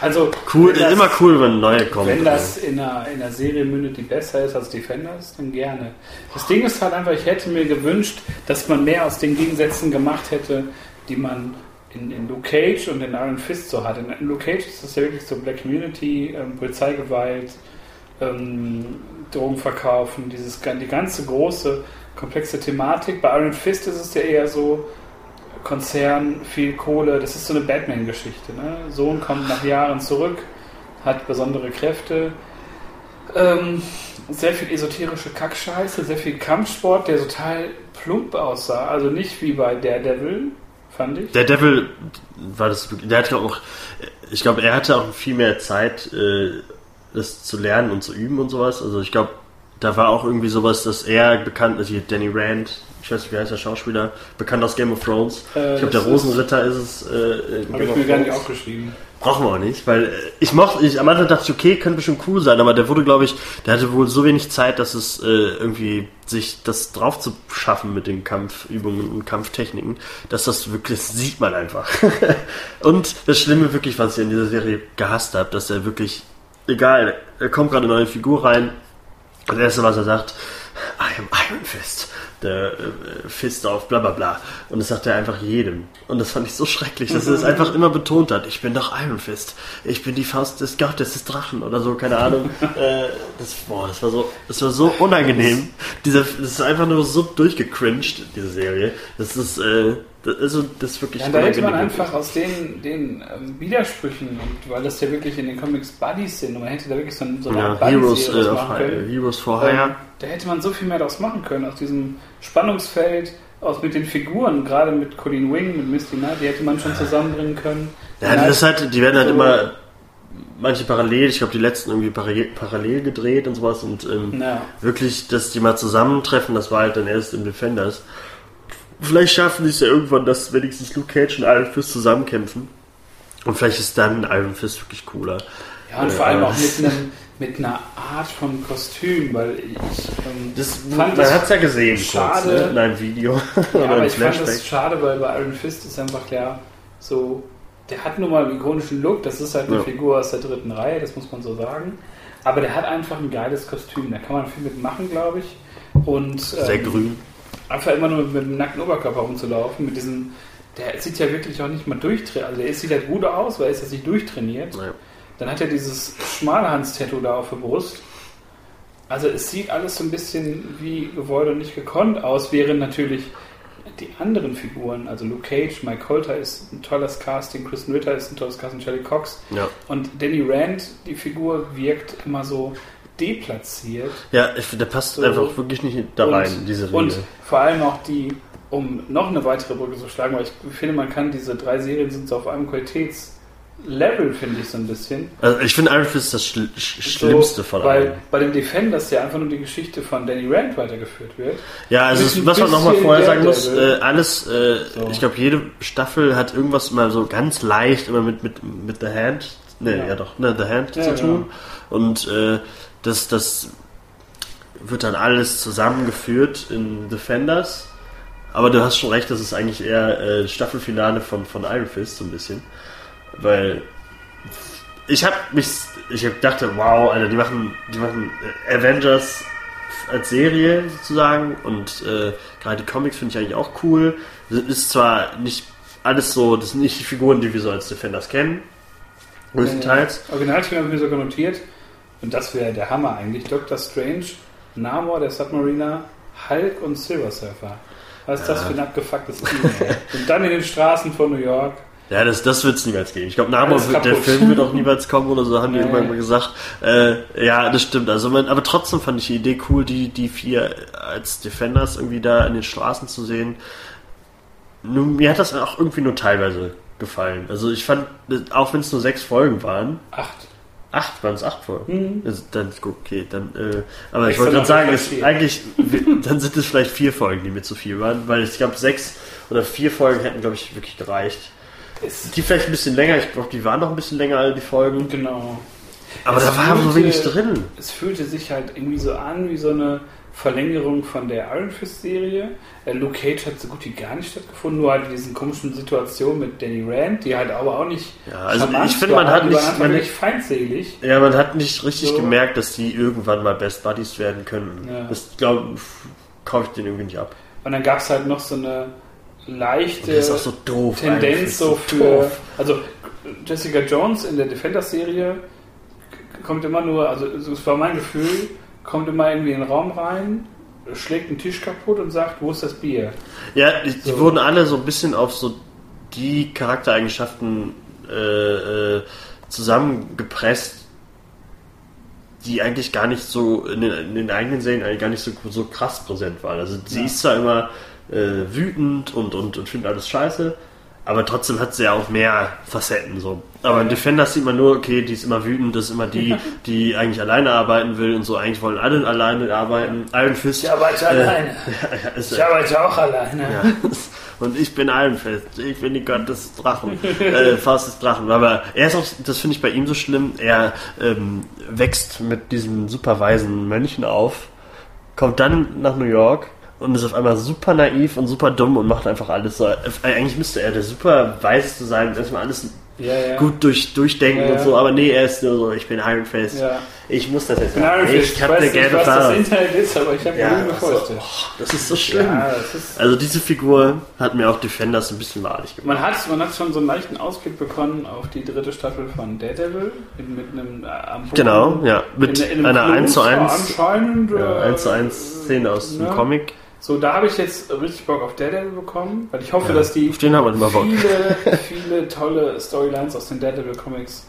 also Cool, wenn das, immer cool, wenn neue kommen. Wenn das in einer, in einer Serie mündet, die besser ist als Defenders, dann gerne. Das Ding ist halt einfach, ich hätte mir gewünscht, dass man mehr aus den Gegensätzen gemacht hätte, die man in, in Luke Cage und in Iron Fist so hat. In, in Luke Cage ist das ja wirklich so Black Community, ähm, Polizeigewalt, ähm, Drogenverkaufen, dieses, die ganze große, komplexe Thematik. Bei Iron Fist ist es ja eher so, Konzern, viel Kohle, das ist so eine Batman-Geschichte. Ne? Sohn kommt nach Jahren zurück, hat besondere Kräfte, ähm, sehr viel esoterische Kackscheiße, sehr viel Kampfsport, der total plump aussah. Also nicht wie bei Daredevil, fand ich. Der Devil war das der hatte auch ich glaube, er hatte auch viel mehr Zeit äh, das zu lernen und zu üben und sowas. Also ich glaube, da war auch irgendwie sowas, dass er bekannt ist, hier Danny Rand, ich weiß nicht, wie heißt der Schauspieler, bekannt aus Game of Thrones. Äh, ich glaube, der Rosenritter ist es. Äh, Habe ich mir gar nicht aufgeschrieben. Brauchen wir auch nicht, weil äh, ich mochte, ich, am Anfang dachte ich, okay, könnte bestimmt cool sein, aber der wurde, glaube ich, der hatte wohl so wenig Zeit, dass es äh, irgendwie sich das drauf zu schaffen mit den Kampfübungen und Kampftechniken, dass das wirklich, das sieht man einfach. und das Schlimme wirklich, was ich in dieser Serie gehasst habe, dass er wirklich, egal, er kommt gerade eine neue Figur rein, das erste, was er sagt, I am Iron Fist. Der äh, Fist auf bla bla bla. Und das sagt er einfach jedem. Und das fand ich so schrecklich, dass er es einfach immer betont hat. Ich bin doch Iron Fist. Ich bin die Faust des Gottes des Drachen oder so, keine Ahnung. äh, das, boah, das war so, das war so unangenehm. Dieser, das ist einfach nur so durchgecringed, diese Serie. Das ist, äh, das, also, das ist wirklich Ja, da hätte man einfach aus den, den ähm, Widersprüchen, und weil das ja wirklich in den Comics Buddies sind, und man hätte da wirklich so, so eine ja, Art Heroes, äh, draus of, machen können. Heroes for Ähm, Hire. da hätte man so viel mehr daraus machen können, aus diesem Spannungsfeld, aus mit den Figuren, gerade mit Colleen Wing, mit Misty Knight, die hätte man schon zusammenbringen können. Ja, das ist halt, die werden halt so- immer manche parallel, ich glaube die letzten irgendwie parallel, parallel gedreht und sowas und ähm, Ja. wirklich, dass die mal zusammentreffen, das war halt dann erst im Defenders. Vielleicht schaffen die es ja irgendwann, dass wenigstens Luke Cage und Iron Fist zusammenkämpfen. Und vielleicht ist dann Iron Fist wirklich cooler. Ja, und Ja, vor allem auch mit, einem, mit einer Art von Kostüm, weil ich ähm, Das, fand man hat es ja gesehen, schade. kurz, ne? in einem Video Ja, aber ich fand Flashback. das schade, weil bei Iron Fist ist einfach ja so, der hat nun mal einen ikonischen Look, das ist halt eine Ja. Figur aus der dritten Reihe, das muss man so sagen. Aber der hat einfach ein geiles Kostüm, da kann man viel mitmachen, glaube ich. Und Sehr ähm, grün. Einfach immer nur mit dem nackten Oberkörper rumzulaufen, mit diesem, der sieht ja wirklich auch nicht mal durchtrainiert, also der sieht halt gut aus, weil er ist jetzt nicht durchtrainiert. Naja. Dann hat er dieses Schmalhans-Tattoo da auf der Brust. Also es sieht alles so ein bisschen wie gewollt und nicht gekonnt aus, während natürlich die anderen Figuren, also Luke Cage, Mike Colter ist ein tolles Casting, Kristen Ritter ist ein tolles Casting, Charlie Cox Ja, und Danny Rand, die Figur wirkt immer so deplatziert. ja ich, der passt So. einfach wirklich nicht da Und- rein, diese Riege. Und vor allem auch die, um noch eine weitere Brücke zu schlagen, weil ich finde, man kann diese drei Serien sind so auf einem Qualitätslevel, finde ich so ein bisschen. Also ich finde Iron Fist das Schl Sch So, Schlimmste von Weil allen. bei den Defenders ja einfach nur die Geschichte von Danny Rand weitergeführt wird. Ja, also ein was man nochmal bisschen vorher sagen muss, äh, alles, äh, So. ich glaube, jede Staffel hat irgendwas immer so ganz leicht immer mit, mit, mit The Hand, ne, ja. Ja. doch, ne, The Hand Ja, zu genau. tun. Und äh, das, das wird dann alles zusammengeführt in Defenders. Aber du hast schon recht, das ist eigentlich eher äh, Staffelfinale von, von Iron Fist, so ein bisschen. Weil ich habe mich, ich hab dachte, wow, Alter, die machen, die machen äh, Avengers als Serie sozusagen und äh, gerade die Comics finde ich eigentlich auch cool. Das ist zwar nicht alles so, das sind nicht die Figuren, die wir so als Defenders kennen, größtenteils. Äh, Originalteam habe ich mir sogar notiert. Und das wäre der Hammer eigentlich. Doctor Strange, Namor, der Submariner, Hulk und Silver Surfer. Was ist das für ein abgefucktes Team? ey? Und dann in den Straßen von New York. Ja, das, das wird es niemals geben. Ich glaube, Namo Alles wird, der. Film wird auch niemals kommen oder so, haben die irgendwann mal gesagt. Äh, ja, das stimmt. Also, man, aber trotzdem fand ich die Idee cool, die, die vier als Defenders irgendwie da in den Straßen zu sehen. Nur, mir hat das auch irgendwie nur teilweise gefallen. Also, ich fand, auch wenn es nur sechs Folgen waren, Acht. Acht waren es acht Folgen. Mhm. Also, dann, okay, dann, äh, aber ich Extra wollte gerade sagen, es, eigentlich, dann sind es vielleicht vier Folgen, die mir zu viel waren, weil ich glaube, sechs oder vier Folgen hätten, glaube ich, wirklich gereicht. Ist, Die vielleicht ein bisschen länger, ich glaube, die waren noch ein bisschen länger, alle die Folgen. genau. Aber Es da war so wenig drin. Es fühlte sich halt irgendwie so an wie so eine Verlängerung von der Iron Fist Serie. Äh, Luke Cage hat so gut wie gar nicht stattgefunden, nur halt in diesen komischen Situationen mit Danny Rand, die halt aber auch nicht. Ja, also ich finde, man hat nicht, man, wirklich feindselig. ja, man hat nicht richtig So. gemerkt, dass die irgendwann mal Best Buddies werden können. Ja. Das glaube kaufe ich den irgendwie nicht ab. Und dann gab es halt noch so eine leichte. So doof. Tendenz so für. Doof. Also Jessica Jones in der Defenders-Serie kommt immer nur, also es war mein Gefühl, kommt immer irgendwie in den Raum rein, schlägt einen Tisch kaputt und sagt, wo ist das Bier? Ja, die, die So. wurden alle so ein bisschen auf so die Charaktereigenschaften äh, äh, zusammengepresst, die eigentlich gar nicht so in den, in den eigenen Serien eigentlich gar nicht so, so krass präsent waren. Also sie Ja. ist zwar immer äh, wütend und, und, und findet alles scheiße, aber trotzdem hat sie ja auch mehr Facetten so. Aber in Defenders sieht man nur, okay, die ist immer wütend, das ist immer die, die eigentlich alleine arbeiten will und so. Eigentlich wollen alle alleine arbeiten. Iron Fist. Ich arbeite alleine. ja, ist, Ich arbeite auch alleine. ja. Und ich bin Ironfist. Ich bin die Gott des Drachen. äh, Faust des Drachen. Aber er ist auch, das finde ich bei ihm so schlimm, er ähm, wächst mit diesem super weisen Mönchen auf, kommt dann nach New York und ist auf einmal super naiv und super dumm und macht einfach alles so. Äh, eigentlich müsste er der super weiseste sein und erstmal alles Ja, ja. gut durch, durchdenken Ja, und so, aber nee, er ist nur so, ich bin Ironfist. Ja. Ich muss das jetzt Ich Iron Fist. Ich hab weiß eine nicht, gelbe was das Farbe. Internet ist, aber ich habe Ja, das, gefeuert. oh, das ist so schlimm. Das ist, Also diese Figur hat mir auch Defenders ein bisschen wahrlich gemacht. man, hat, man hat schon so einen leichten Ausblick bekommen auf die dritte Staffel von Daredevil mit, einem äh. Genau, ja. Mit In- in einer 1 zu Kloster 1, Anscheinend. äh, 1 zu 1 Szene aus dem ne? Comic. So, da habe ich jetzt richtig Bock auf Daredevil bekommen, weil ich hoffe, Ja, dass die viele, viele tolle Storylines aus den Daredevil Comics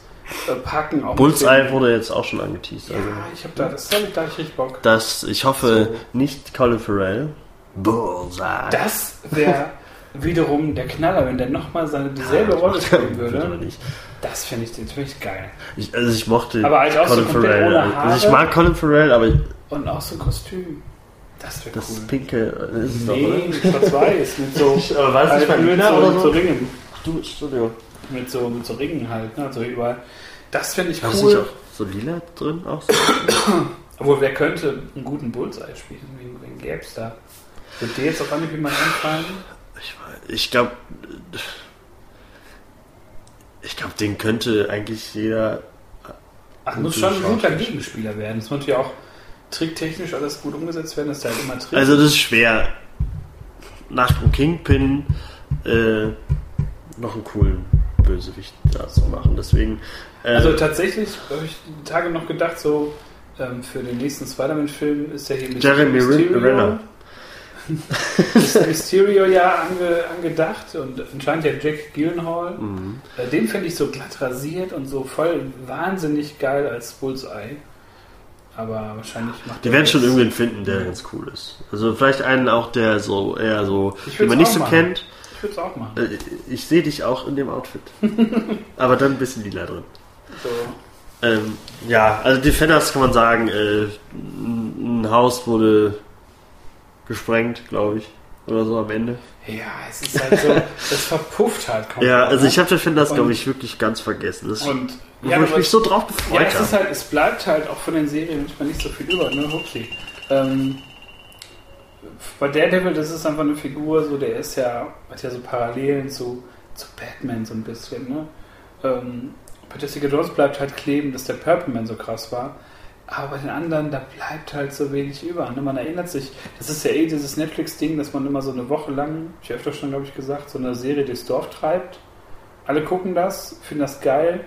äh, packen. Auch Bullseye wurde jetzt auch schon angeteased. Ja, Also ich habe da, das habe ich da richtig Bock. das, ich hoffe So. nicht Colin Farrell. Bullseye. Das wäre wiederum der Knaller, wenn der nochmal seine dieselbe Rolle spielen würde. Das finde ich, das find ich geil. Ich, also ich mochte Aber halt auch so Colin komplett Farrell. ohne Haare. Also ich mag Colin Farrell, aber Und auch so ein Kostüm. Das wäre das cool. pinke äh, ist es doch, Nee, oder? schwarz-weiß, mit so, Aber war es nicht halt mit, so, oder so so? Ringen. Ach du, Entschuldigung. Mit so, mit so Ringen halt, ne? so überall. Das finde ich Hast du cool. nicht auch so lila drin? Auch so? Obwohl, wer könnte einen guten Bullseye spielen? Wen, wen gäbe es da? Wird dir jetzt auf Anhieb jemand einfallen? Ich, ich glaube, ich glaube, den könnte eigentlich jeder. Ach, muss schon ein guter. Gegenspieler werden. Es muss ja auch tricktechnisch alles gut umgesetzt werden, dass der halt immer trifft. Also das ist schwer. Nach dem Kingpin äh, noch einen coolen Bösewicht da zu machen. Deswegen. Äh, Also tatsächlich habe ich die Tage noch gedacht, so ähm, für den nächsten Spider-Man-Film ist ja hier mit Jeremy Renner. ist Mysterio ja ange, angedacht und anscheinend ja Jack Gyllenhaal. mhm. Äh, Den finde ich so glatt rasiert und so voll wahnsinnig geil als Bullseye. Aber wahrscheinlich macht Die er werden schon irgendwen finden, der ganz cool ist. Also vielleicht einen auch, der so eher so, den man nicht so machen. kennt. Ich würde es auch machen. Äh, Ich sehe dich auch in dem Outfit. Aber dann ein bisschen lila drin. So. Ähm, ja, also Defenders kann man sagen, äh, ein Haus wurde gesprengt, glaube ich. Oder so am Ende. Ja, es ist halt so, es verpufft halt komplett. Ja, also ich habe Defenders, glaube ich, wirklich ganz vergessen. Das, Und wo ja, ich aber- mich so drauf Ja, gefreut es ist habe. halt, es bleibt halt auch von den Serien manchmal nicht so viel über, ne? Hupsi. Ähm, bei Daredevil, das ist einfach eine Figur, so der ist ja, hat ja so Parallelen zu, zu Batman so ein bisschen, ne? Ähm, bei Jessica Jones bleibt halt kleben, dass der Purple Man so krass war. Aber bei den anderen, da bleibt halt so wenig über. Ne? Man erinnert sich, das ist ja eh dieses Netflix-Ding, dass man immer so eine Woche lang, ich habe öfter schon, glaube ich, gesagt, so eine Serie durchs Dorf treibt. Alle gucken das, finden das geil,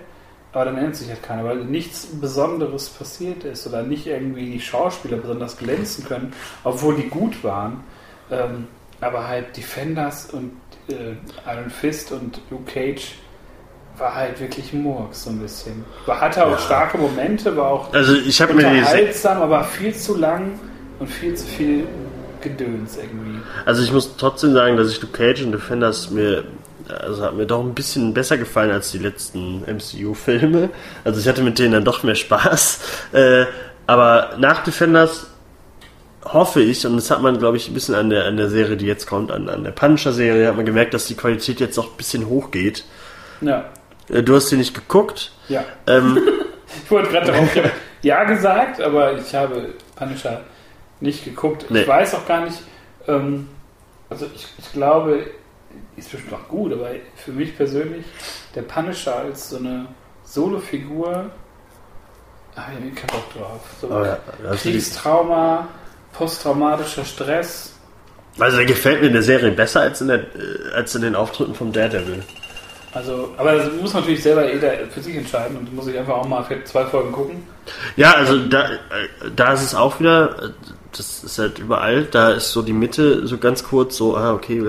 aber dann erinnert sich halt keiner, weil nichts Besonderes passiert ist oder nicht irgendwie die Schauspieler besonders glänzen können, obwohl die gut waren. Ähm, aber halt Defenders und äh, Iron Fist und Luke Cage war halt wirklich Murks so ein bisschen. War, hatte auch Ja. starke Momente, war auch Also ich mir unterhaltsam, aber viel zu lang und viel zu viel Gedöns irgendwie. also ich muss trotzdem sagen, dass ich Luke Cage und Defenders mir also hat mir doch ein bisschen besser gefallen als die letzten MCU-Filme. Also ich hatte mit denen dann doch mehr Spaß. Äh, aber nach Defenders hoffe ich, und das hat man, glaube ich, ein bisschen an der, an der Serie, die jetzt kommt, an, an der Punisher-Serie, hat man gemerkt, dass die Qualität jetzt auch ein bisschen hochgeht. Ja, Äh, du hast sie nicht geguckt. ja. Ähm, Ich wollte gerade darauf Ja gesagt, aber ich habe Punisher nicht geguckt. Nee. Ich weiß auch gar nicht, ähm, also ich, ich glaube, ist bestimmt auch gut, aber für mich persönlich, der Punisher als so eine Solo-Figur, habe ich irgendwie keinen Bock drauf. So aber ja, Kriegstrauma, posttraumatischer Stress. also der gefällt mir in der Serie besser als in, der, äh, als in den Auftritten vom Daredevil. Also, aber das muss natürlich selber jeder für sich entscheiden und muss ich einfach auch mal für zwei Folgen gucken. Ja, also da, äh, da ist es auch wieder, äh, das ist halt überall, da ist so die Mitte so ganz kurz so, ah, okay,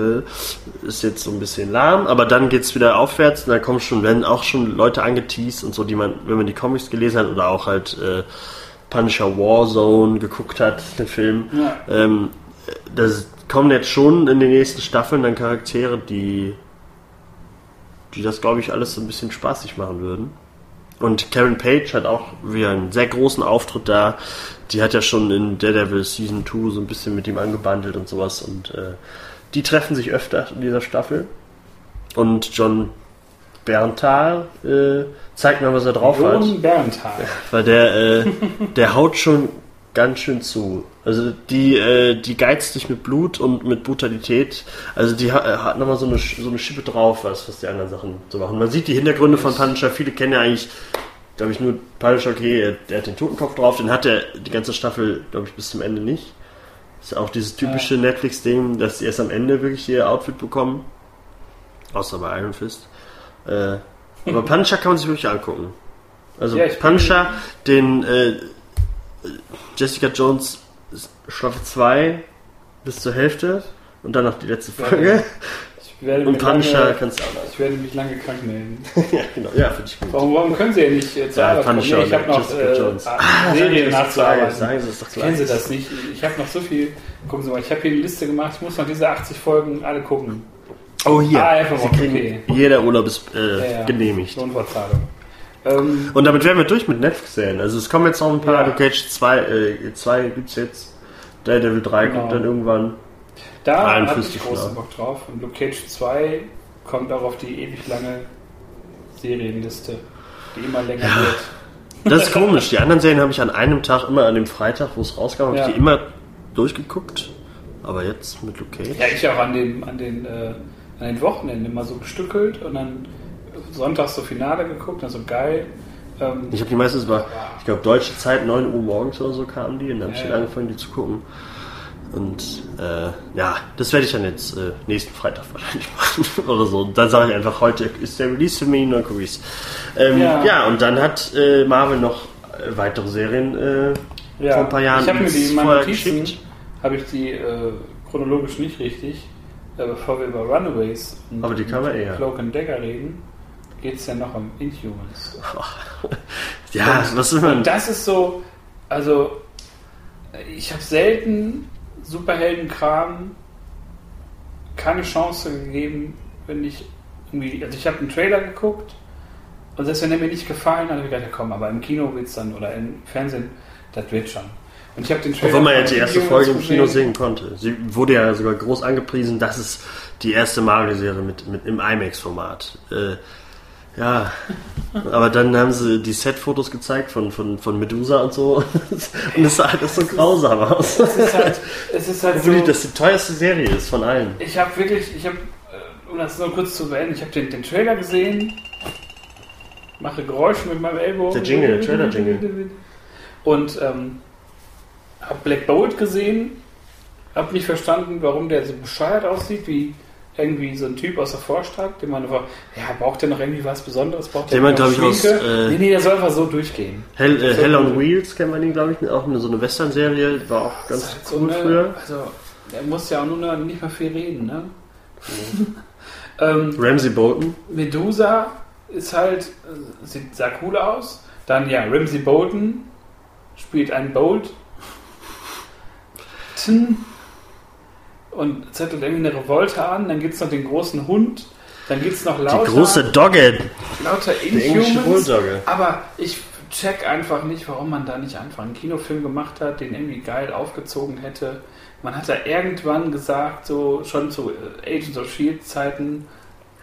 ist jetzt so ein bisschen lahm, aber dann geht's wieder aufwärts und dann kommen schon, werden auch schon Leute angeteased und so, die man, wenn man die Comics gelesen hat oder auch halt äh, Punisher Warzone geguckt hat, den Film, Ja. ähm, das kommen jetzt schon in den nächsten Staffeln dann Charaktere, die, die das, glaube ich, alles so ein bisschen spaßig machen würden. Und Karen Page hat auch wieder einen sehr großen Auftritt da. Die hat ja schon in Daredevil Season 2 so ein bisschen mit ihm angebandelt und sowas. Und äh, die treffen sich öfter in dieser Staffel. Und John Berntal äh, zeigt mal, was er drauf hat. Jon Bernthal. Weil der, äh, der haut schon ganz schön zu. Also die, äh, die geizt dich mit Blut und mit Brutalität. Also die ha- äh, hat nochmal so eine, so eine Schippe drauf, was, was die anderen Sachen so machen. Man sieht die Hintergründe von Punisher. Viele kennen ja eigentlich, glaube ich, nur Punisher, okay, er- der hat den Totenkopf drauf. Den hat er die ganze Staffel, glaube ich, bis zum Ende nicht. Ist ja auch dieses typische Netflix-Ding, dass die erst am Ende wirklich ihr Outfit bekommen. Außer bei Iron Fist. Äh, aber Punisher kann man sich wirklich angucken. Also Ja, Punisher, den äh, Jessica Jones Staffel 2 bis zur Hälfte und dann noch die letzte Folge. Werde Und Punisher lange, kannst du auch noch. ich werde mich lange krank melden. ja, genau. Ja, finde ich gut. Warum, warum können Sie ja nicht äh, zur Ja, Arbeit kommen? Punisher Nee, ich habe noch äh, Jones. ah, Sie Serien gleich, nachzuarbeiten. Sagen Sie das doch Kennen Sie gleich. das nicht? Ich habe noch so viel. Gucken Sie mal, ich habe hier eine Liste gemacht. Ich muss noch diese 80 Folgen alle gucken. Oh, hier. Ah, einfach Sie kriegen, okay. Jeder Urlaub ist äh, Ja, ja. genehmigt. Lohnfortzahlung. Ähm, Und damit wären wir durch mit Netflix-Serien. Also es kommen jetzt noch ein paar. Ja. Luke Cage 2, äh, 2 gibt's jetzt. Daredevil 3 kommt Genau. dann irgendwann. Da habe 53 ich großen. Bock drauf. Und Luke Cage 2 kommt auch auf die ewig lange Serienliste, die immer länger wird. Das ist komisch. Die anderen Serien habe ich an einem Tag, immer an dem Freitag, wo es rauskam, habe Ja. ich die immer durchgeguckt. Aber jetzt mit Luke Cage. Ja, ich auch an den, an den, äh, an den Wochenenden immer so gestückelt und dann sonntags so Finale geguckt, also geil. Ähm, Ich habe die meistens über, ich glaube, deutsche Zeit, 9 Uhr morgens oder so kamen die und dann habe ich Ja, dann ja. angefangen, die zu gucken. Und äh, ja, das werde ich dann jetzt äh, nächsten Freitag wahrscheinlich machen oder so. Und dann sage ich einfach, heute ist der Release-Termin, dann gucke ich's. Ähm, ja. Ja. und dann hat äh, Marvel noch äh, weitere Serien äh, ja, vor ein paar Jahren ich habe mir die vorher Notizen, geschickt. habe ich die äh, chronologisch nicht richtig, bevor wir über Runaways und, Aber die kann man und eher. Cloak and Dagger reden, geht es ja noch um Inhumans. Ja, was ist man? Und das ist so, also ich habe selten Superheldenkram keine Chance gegeben, wenn ich irgendwie, also ich habe einen Trailer geguckt und selbst wenn der mir nicht gefallen hat, habe ich gedacht, komm, aber im Kino wird's dann oder im Fernsehen, das wird schon. Und ich habe den Trailer Obwohl man von die erste Inhumans Folge im. Kino sehen konnte. Sie wurde ja sogar groß angepriesen, das ist die erste Marvel-Serie mit, mit im IMAX-Format. Äh, ja, aber dann haben sie die Set-Fotos gezeigt von, von, von Medusa und so. Und es sah alles so grausam aus. Es ist halt, es ist halt Obwohl so, das die teuerste Serie ist von allen. Ich habe wirklich, ich habe, äh, um das nur kurz zu beenden, ich habe den, den Trailer gesehen, mache Geräusche mit meinem Ellbogen. Der Jingle, der Trailer-Jingle. Und ähm, habe Black Bolt gesehen, habe nicht verstanden, warum der so bescheuert aussieht, wie irgendwie so ein Typ aus der Vorstadt, den man einfach, ja, braucht der noch irgendwie was Besonderes? Braucht der Jemand, noch glaub ich, aus, äh, nee, nee, der soll einfach so durchgehen. Hell, äh, So Hell on. Wheels kennt man ihn, glaube ich, auch eine, so eine Western-Serie, war auch ganz halt so cool eine- früher. Also, Der muss ja auch nur noch nicht mehr viel reden, ne? ähm, Ramsey Bolton. Medusa ist halt, sieht sah cool aus. Dann ja, Ramsey Bolton spielt einen Bolt. Und zettelt irgendwie eine Revolte an. Dann gibt es noch den großen Hund. Dann gibt es noch lauter, Die große Dogge. lauter Inhumans. Aber ich check einfach nicht, warum man da nicht einfach einen Kinofilm gemacht hat, den irgendwie geil aufgezogen hätte. Man hat da irgendwann gesagt, so schon zu äh, Agents of Shield Zeiten,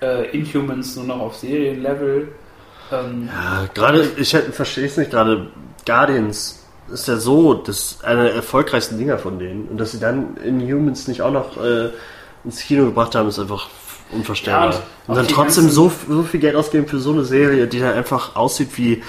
äh, Inhumans nur noch auf Serienlevel. Ähm, Ja, gerade, ich verstehe es nicht, gerade Guardians ist ja so, das ist einer der erfolgreichsten Dinger von denen. Und dass sie dann Inhumans nicht auch noch äh, ins Kino gebracht haben, ist einfach unvorstellbar. Ja, und und dann trotzdem so, so viel Geld ausgeben für so eine Serie, die dann einfach aussieht wie,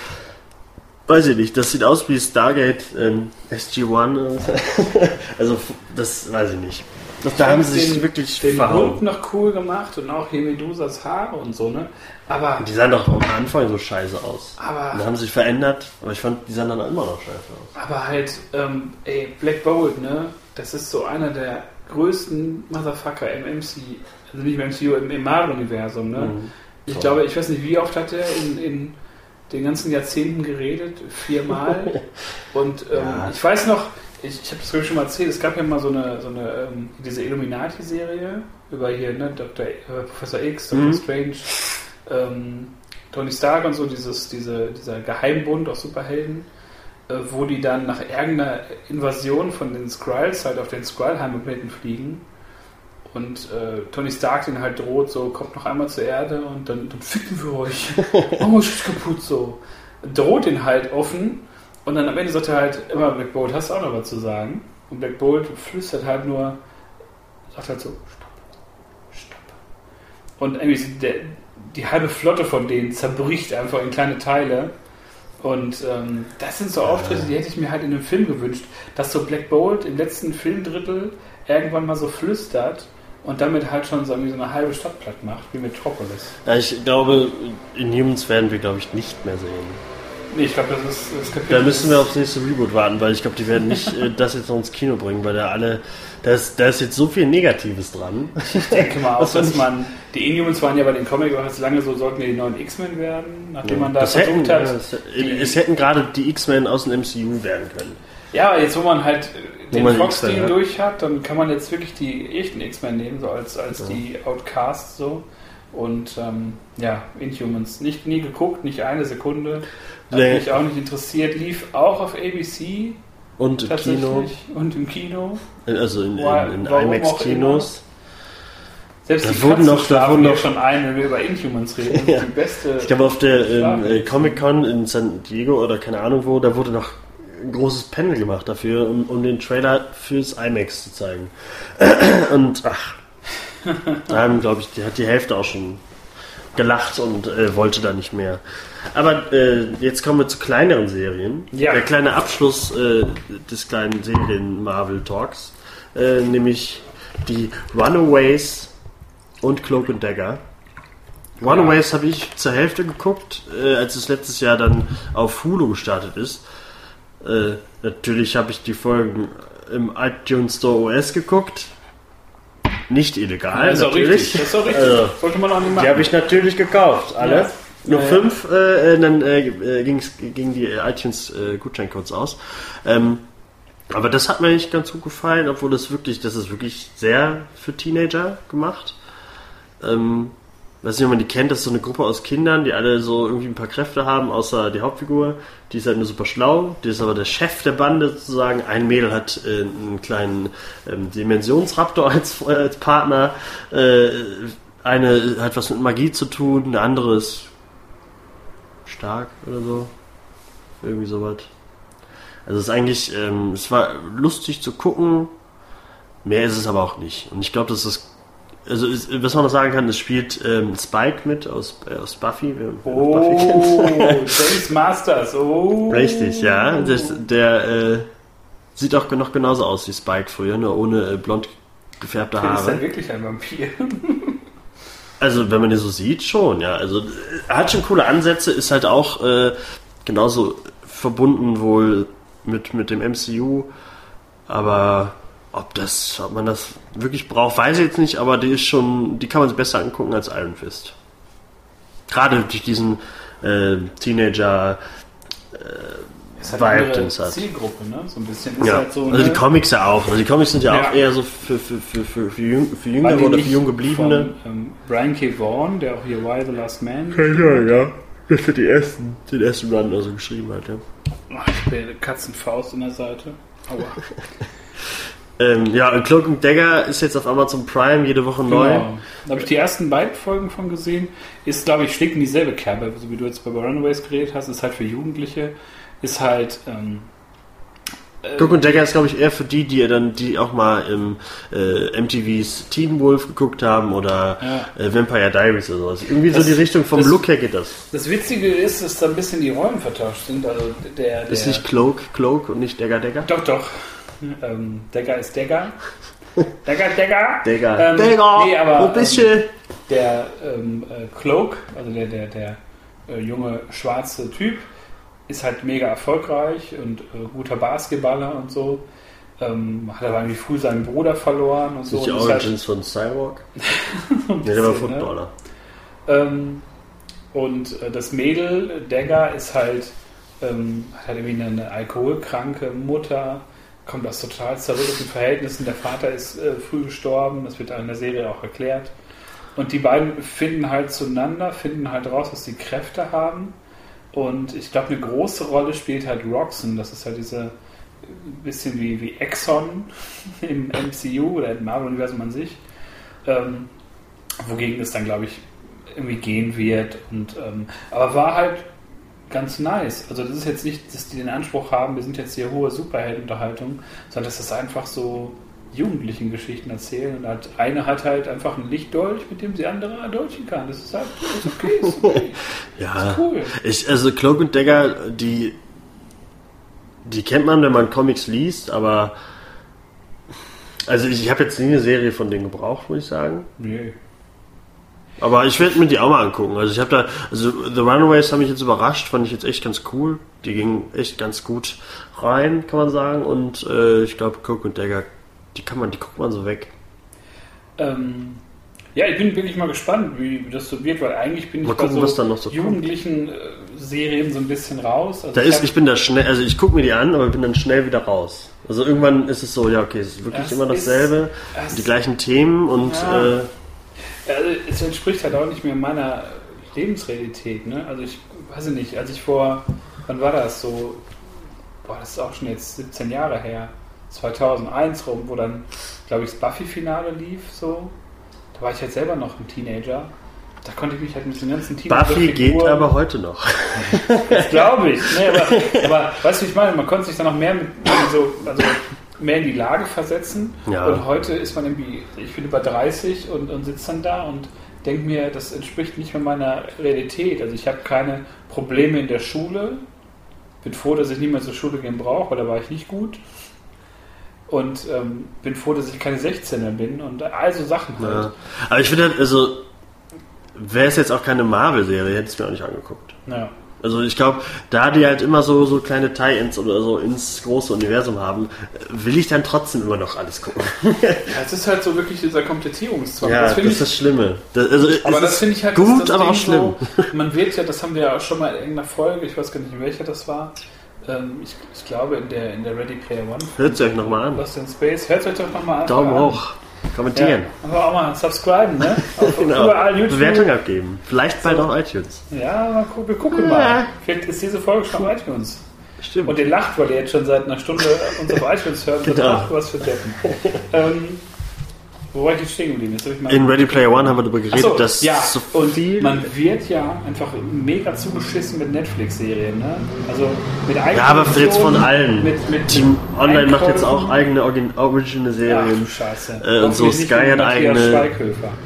weiß ich nicht, das sieht aus wie Stargate ähm, SG-1. also, das weiß ich nicht. Das, da haben sie sich den- wirklich den. Hund noch cool gemacht und auch hier Medusas Haare und so, ne? Aber, Die sahen doch am Anfang so scheiße aus. aber Und haben sich verändert, aber ich fand, die sahen dann immer noch scheiße aus. Aber halt, ähm, ey, Black Bolt, ne? Das ist so einer der größten Motherfucker im MC, also nicht im MCU, im, im Marvel-Universum, ne? Mhm. Ich glaube, ich weiß nicht, wie oft hat er in, in den ganzen Jahrzehnten geredet? Viermal. Und ähm, Ja. ich weiß noch, ich, ich habe das glaub ich schon mal erzählt, es gab ja mal so eine, so eine ähm, diese Illuminati-Serie über hier, ne, Dr. äh, Professor X, Dr. Mhm. Strange, ähm, Tony Stark und so, dieses, diese, dieser Geheimbund aus Superhelden, äh, wo die dann nach irgendeiner Invasion von den Skrulls halt auf den Skrull-Heimatplaneten fliegen und äh, Tony Stark den halt droht, so kommt noch einmal zur Erde und dann, dann ficken wir euch. Oh, ist kaputt so. Droht den halt offen und dann am Ende sagt er halt immer, Black Bolt, hast du auch noch was zu sagen? Und Black Bolt flüstert halt nur, sagt halt so, stopp, stopp. Und irgendwie der, die halbe Flotte von denen zerbricht einfach in kleine Teile. Und ähm, das sind so Auftritte, die hätte ich mir halt in einem Film gewünscht, dass so Black Bolt im letzten Filmdrittel irgendwann mal so flüstert und damit halt schon so, so eine halbe Stadt platt macht, wie Metropolis. Ja, ich glaube, Inhumans werden wir, glaube ich, nicht mehr sehen. Nee, ich glaube, das ist das Kapitel. Da müssen wir aufs nächste Reboot warten, weil ich glaube, die werden nicht äh, das jetzt noch ins Kino bringen, weil da alle, da ist, da ist jetzt so viel Negatives dran. Ich denke mal auch, dass man. Die Inhumans waren ja bei den Comic auch jetzt lange so, sollten ja die neuen X-Men werden, nachdem man da das versucht hätten, hat. ja, das, die- es hätten gerade die X-Men aus dem MCU werden können. Ja, jetzt wo man halt Wo den hat. durch hat, dann kann man jetzt wirklich die echten X-Men nehmen, so als, als die Outcasts so. Und ähm, ja, Inhumans. Nicht nie geguckt, nicht eine Sekunde. Hat Nee. mich auch nicht interessiert. Lief auch auf ABC Und im Kino, und im Kino. also in, in, in IMAX-Kinos. Selbst Da die wurden noch- da wurden noch- schon ein, wenn wir über Inhumans reden. Ja. die beste. Ich glaube, auf der ähm, äh, Comic-Con in San Diego oder keine Ahnung wo, da wurde noch ein großes Panel gemacht dafür, um, um den Trailer fürs IMAX zu zeigen. Und ach, da haben, glaube ich, die hat die Hälfte auch schon gelacht und äh, wollte da nicht mehr. Aber äh, jetzt kommen wir zu kleineren Serien. Ja. Der kleine Abschluss äh, des kleinen Serien-Marvel-Talks, äh, nämlich die Runaways und Cloak and Dagger. Runaways habe ich zur Hälfte geguckt, äh, als es letztes Jahr dann auf Hulu gestartet ist. Äh, natürlich habe ich die Folgen im iTunes Store OS geguckt. Nicht illegal, das ist auch natürlich. richtig. Das ist auch richtig. Also, Sollte man auch nicht machen. die habe ich natürlich gekauft, alle. Ja. Nur Ja, fünf, äh, äh, dann äh, äh, ging's, gingen die iTunes äh, Gutscheincodes aus. Ähm, aber das hat mir eigentlich ganz gut gefallen, obwohl das wirklich, das ist wirklich sehr für Teenager gemacht. Ähm, weiß nicht, ob man die kennt, das ist so eine Gruppe aus Kindern, die alle so irgendwie ein paar Kräfte haben, außer die Hauptfigur. Die ist halt nur super schlau, die ist aber der Chef der Bande sozusagen. Ein Mädel hat äh, einen kleinen ähm, Dimensionsraptor als, äh, als Partner. Äh, eine hat was mit Magie zu tun, eine andere ist stark oder so. Irgendwie sowas. Also es ist eigentlich, ähm, es war lustig zu gucken, mehr ist es aber auch nicht. Und ich glaube, dass das, also es, was man noch sagen kann, es spielt ähm, Spike mit aus, äh, aus Buffy. wer- wer Buffy Oh, kennt. James Masters. Oh. Richtig, ja. Das, der äh, sieht auch noch genauso aus wie Spike früher, nur ohne äh, blond gefärbte Ist er Haare. wirklich ein Vampir? Also, wenn man den so sieht, schon, ja. Also, äh, er hat schon coole Ansätze, ist halt auch äh, genauso verbunden wohl mit, mit dem MCU, aber Ob das, ob man das wirklich braucht, weiß ich jetzt nicht, aber die ist schon, die kann man sich besser angucken als Iron Fist. Gerade durch diesen äh, Teenager Ist halt Vibe, eine. Zielgruppe, ne? So ein bisschen ist Ja, halt so. also ne? die Comics ja auch. Also die Comics sind ja, Ja. auch eher so für, für, für, für, für, jüng, für Jüngere oder für nicht jung gebliebene. Von, ähm, Brian K. Vaughan, der auch hier Why the Last Man. Ja, ja. Das für die ersten, den ersten Run also geschrieben hat, ja. Ich bin eine Katzenfaust in der Seite. Aua. Ähm, ja, und Cloak and Dagger ist jetzt auf Amazon Prime jede Woche neu. Genau. Da habe ich die ersten beiden Folgen von gesehen. Ist, glaube ich, schlägt in dieselbe Kerbe, so wie du jetzt bei Runaways geredet hast. Ist halt für Jugendliche. Ist halt. Ähm, äh, Cloak and Dagger ist, glaube ich, eher für die, die dann, die auch mal im äh, MTVs Teen Wolf geguckt haben oder Ja. äh, Vampire Diaries oder sowas. Irgendwie so Das- die Richtung vom das- Look her geht das. das Witzige ist, dass da ein bisschen die Rollen vertauscht sind. Also der, der Ist nicht Cloak, Cloak und nicht Dagger, Dagger? Doch, doch. Ähm, Dagger ist Dagger. Dagger, Dagger. Dagger. Ähm, Dagger, nee, aber, wo bist du? Der ähm, äh, Cloak, also der, der, der äh, junge schwarze Typ, ist halt mega erfolgreich und äh, guter Basketballer und so. Ähm, hat aber irgendwie früh seinen Bruder verloren und so. Die ist halt Origins von Cyborg? der war ne? Footballer. Ähm, und äh, das Mädel, Dagger, ist halt, ähm, hat halt irgendwie eine, eine alkoholkranke Mutter, kommt aus total zerrütteten Verhältnissen. Der Vater ist äh, früh gestorben, das wird in der Serie auch erklärt. Und die beiden finden halt zueinander, finden halt raus, dass sie Kräfte haben. Und ich glaube, eine große Rolle spielt halt Roxanne. Das ist halt diese bisschen wie, wie Exxon im MCU oder im Marvel-Universum an sich. Ähm, wogegen es dann, glaube ich, irgendwie gehen wird. Und, ähm, aber war halt ganz nice. Also das ist jetzt nicht, dass die den Anspruch haben, wir sind jetzt hier hohe Superheldenunterhaltung, sondern dass das einfach so jugendlichen Geschichten erzählen. Und halt, eine hat halt einfach ein Lichtdolch, mit dem sie andere erdolchen kann. Das ist halt ist okay, ist okay. Ja. Ist cool. Ich, also Cloak und Dagger, die, die kennt man, wenn man Comics liest, aber also ich, ich habe jetzt nie eine Serie von denen gebraucht, muss ich sagen. Nee. Aber ich werde mir die auch mal angucken. Also ich habe da, also The Runaways haben mich jetzt überrascht, fand ich jetzt echt ganz cool. Die gingen echt ganz gut rein, kann man sagen. Und äh, ich glaube, Cloak und Dagger, die kann man, die guckt man so weg. Ähm, ja, ich bin wirklich mal gespannt, wie, das so wird, weil eigentlich bin ich Mal gucken, bei so so kommt. jugendlichen äh, Serien so ein bisschen raus. Also Da ich ist, ich bin da schnell, also ich gucke mir die an, aber bin dann schnell wieder raus. Also irgendwann ist es so, ja okay, es ist wirklich Es immer ist- dasselbe, es- die gleichen Themen und Ja. äh, Also es entspricht halt auch nicht mehr meiner Lebensrealität. Ne? Also ich weiß ich nicht, als ich vor, wann war das so, boah, das ist auch schon jetzt 17 Jahre her, 2001 rum, wo dann, glaube ich, das Buffy-Finale lief, so. Da war ich halt selber noch ein Teenager. Da konnte ich mich halt mit den ganzen Buffy geht aber heute noch. Das glaube ich. Nee, aber, aber weißt du, ich meine? Man konnte sich dann noch mehr mit so, also mehr in die Lage versetzen. Ja. Und heute ist man irgendwie, ich bin über 30 und, und sitze dann da und denke mir, das entspricht nicht mehr meiner Realität. Also ich habe keine Probleme in der Schule. Bin froh, dass ich nicht mehr zur Schule gehen brauche, weil da war ich nicht gut. Und ähm, bin froh, dass ich keine 16er bin und all so Sachen halt. Ja. Aber ich finde halt, also wäre es jetzt auch keine Marvel-Serie, hätte ich es mir auch nicht angeguckt. Ja. Also ich glaube, da die halt immer so, so kleine Tie-Ins oder so ins große Universum haben, will ich dann trotzdem immer noch alles gucken. Ja, es ist halt so wirklich dieser Komplettierungszwang. ja, das das, finde ist ich das Schlimme. Das, also, Aber das finde ich halt gut, das aber auch Ding schlimm. So, man wird ja, das haben wir ja auch schon mal in irgendeiner Folge, ich weiß gar nicht in welcher das war. Ähm, ich, ich glaube in der, in der Ready Player One. Hört sie euch nochmal an. Lost in Space. Hört euch doch nochmal an. Daumen hoch. Kommentieren. Ja, aber auch mal subscriben, ne? Auf, Genau. Überall YouTube. Bewertung abgeben. Vielleicht bald auch iTunes. Ja, wir gucken mal. Vielleicht ist diese Folge schon auf iTunes. Stimmt. Und ihr lacht, weil ihr jetzt schon seit einer Stunde uns auf iTunes hört. und Genau. Ach, was für Deppen. ähm, wo war ich jetzt stehen geblieben? Jetzt ich mal In Ready Player One haben wir darüber geredet, Achso, dass ja, so und man wird ja einfach mega zugeschissen mit Netflix-Serien, ne? Also mit Ja, aber jetzt von allen. Mit, mit Team Online macht jetzt Einkäufen. auch eigene Origin Original Ach Scheiße. Äh, und so Hoffentlich nicht Sky hat eigene-.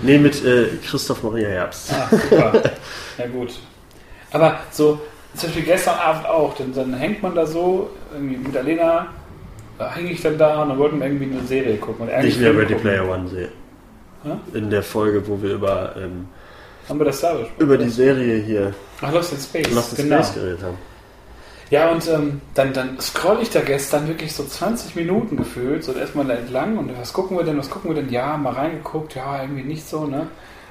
Nee, mit äh, Christoph Maria Herbst. Ah, super. ja gut. Aber so, zum Beispiel gestern Abend auch, dann, dann hängt man da so, irgendwie mit Alena, da hänge ich dann da und dann wollten wir irgendwie eine Serie gucken. Und eigentlich Nicht mehr Ready gucken. Player One sehe. Ja? In der Folge, wo wir über, ähm, Haben wir das da besprochen? über die Serie hier Ach, Lost in Space. Lost in genau. Space geredet haben. Ja, und ähm, dann, dann scroll ich da gestern wirklich so 20 Minuten gefühlt, so erstmal entlang und was gucken wir denn, was gucken wir denn? Ja, mal reingeguckt, ja, irgendwie nicht so, ne?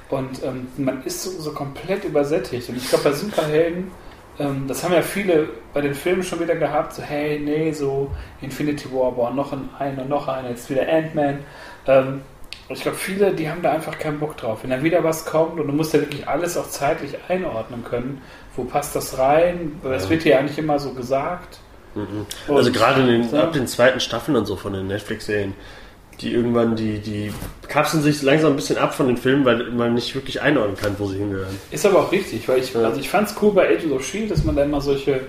Und ähm, man ist so, so komplett übersättigt. Und ich glaube, bei Superhelden, ähm, das haben ja viele bei den Filmen schon wieder gehabt, so, hey, nee, so Infinity War, boah, noch ein, einer, noch einer, jetzt wieder Ant-Man. Ähm, ich glaube, viele, die haben da einfach keinen Bock drauf. Wenn dann wieder was kommt und du musst ja wirklich alles auch zeitlich einordnen können, wo passt das rein? Das ja. wird ja eigentlich immer so gesagt. Mhm. Also gerade den, ab den zweiten Staffeln und so von den Netflix-Serien, die irgendwann, die, die kapseln sich langsam ein bisschen ab von den Filmen, weil man nicht wirklich einordnen kann, wo sie hingehören. Ist aber auch richtig, weil ich, also ich fand es cool bei Agents of Shield, dass man da immer solche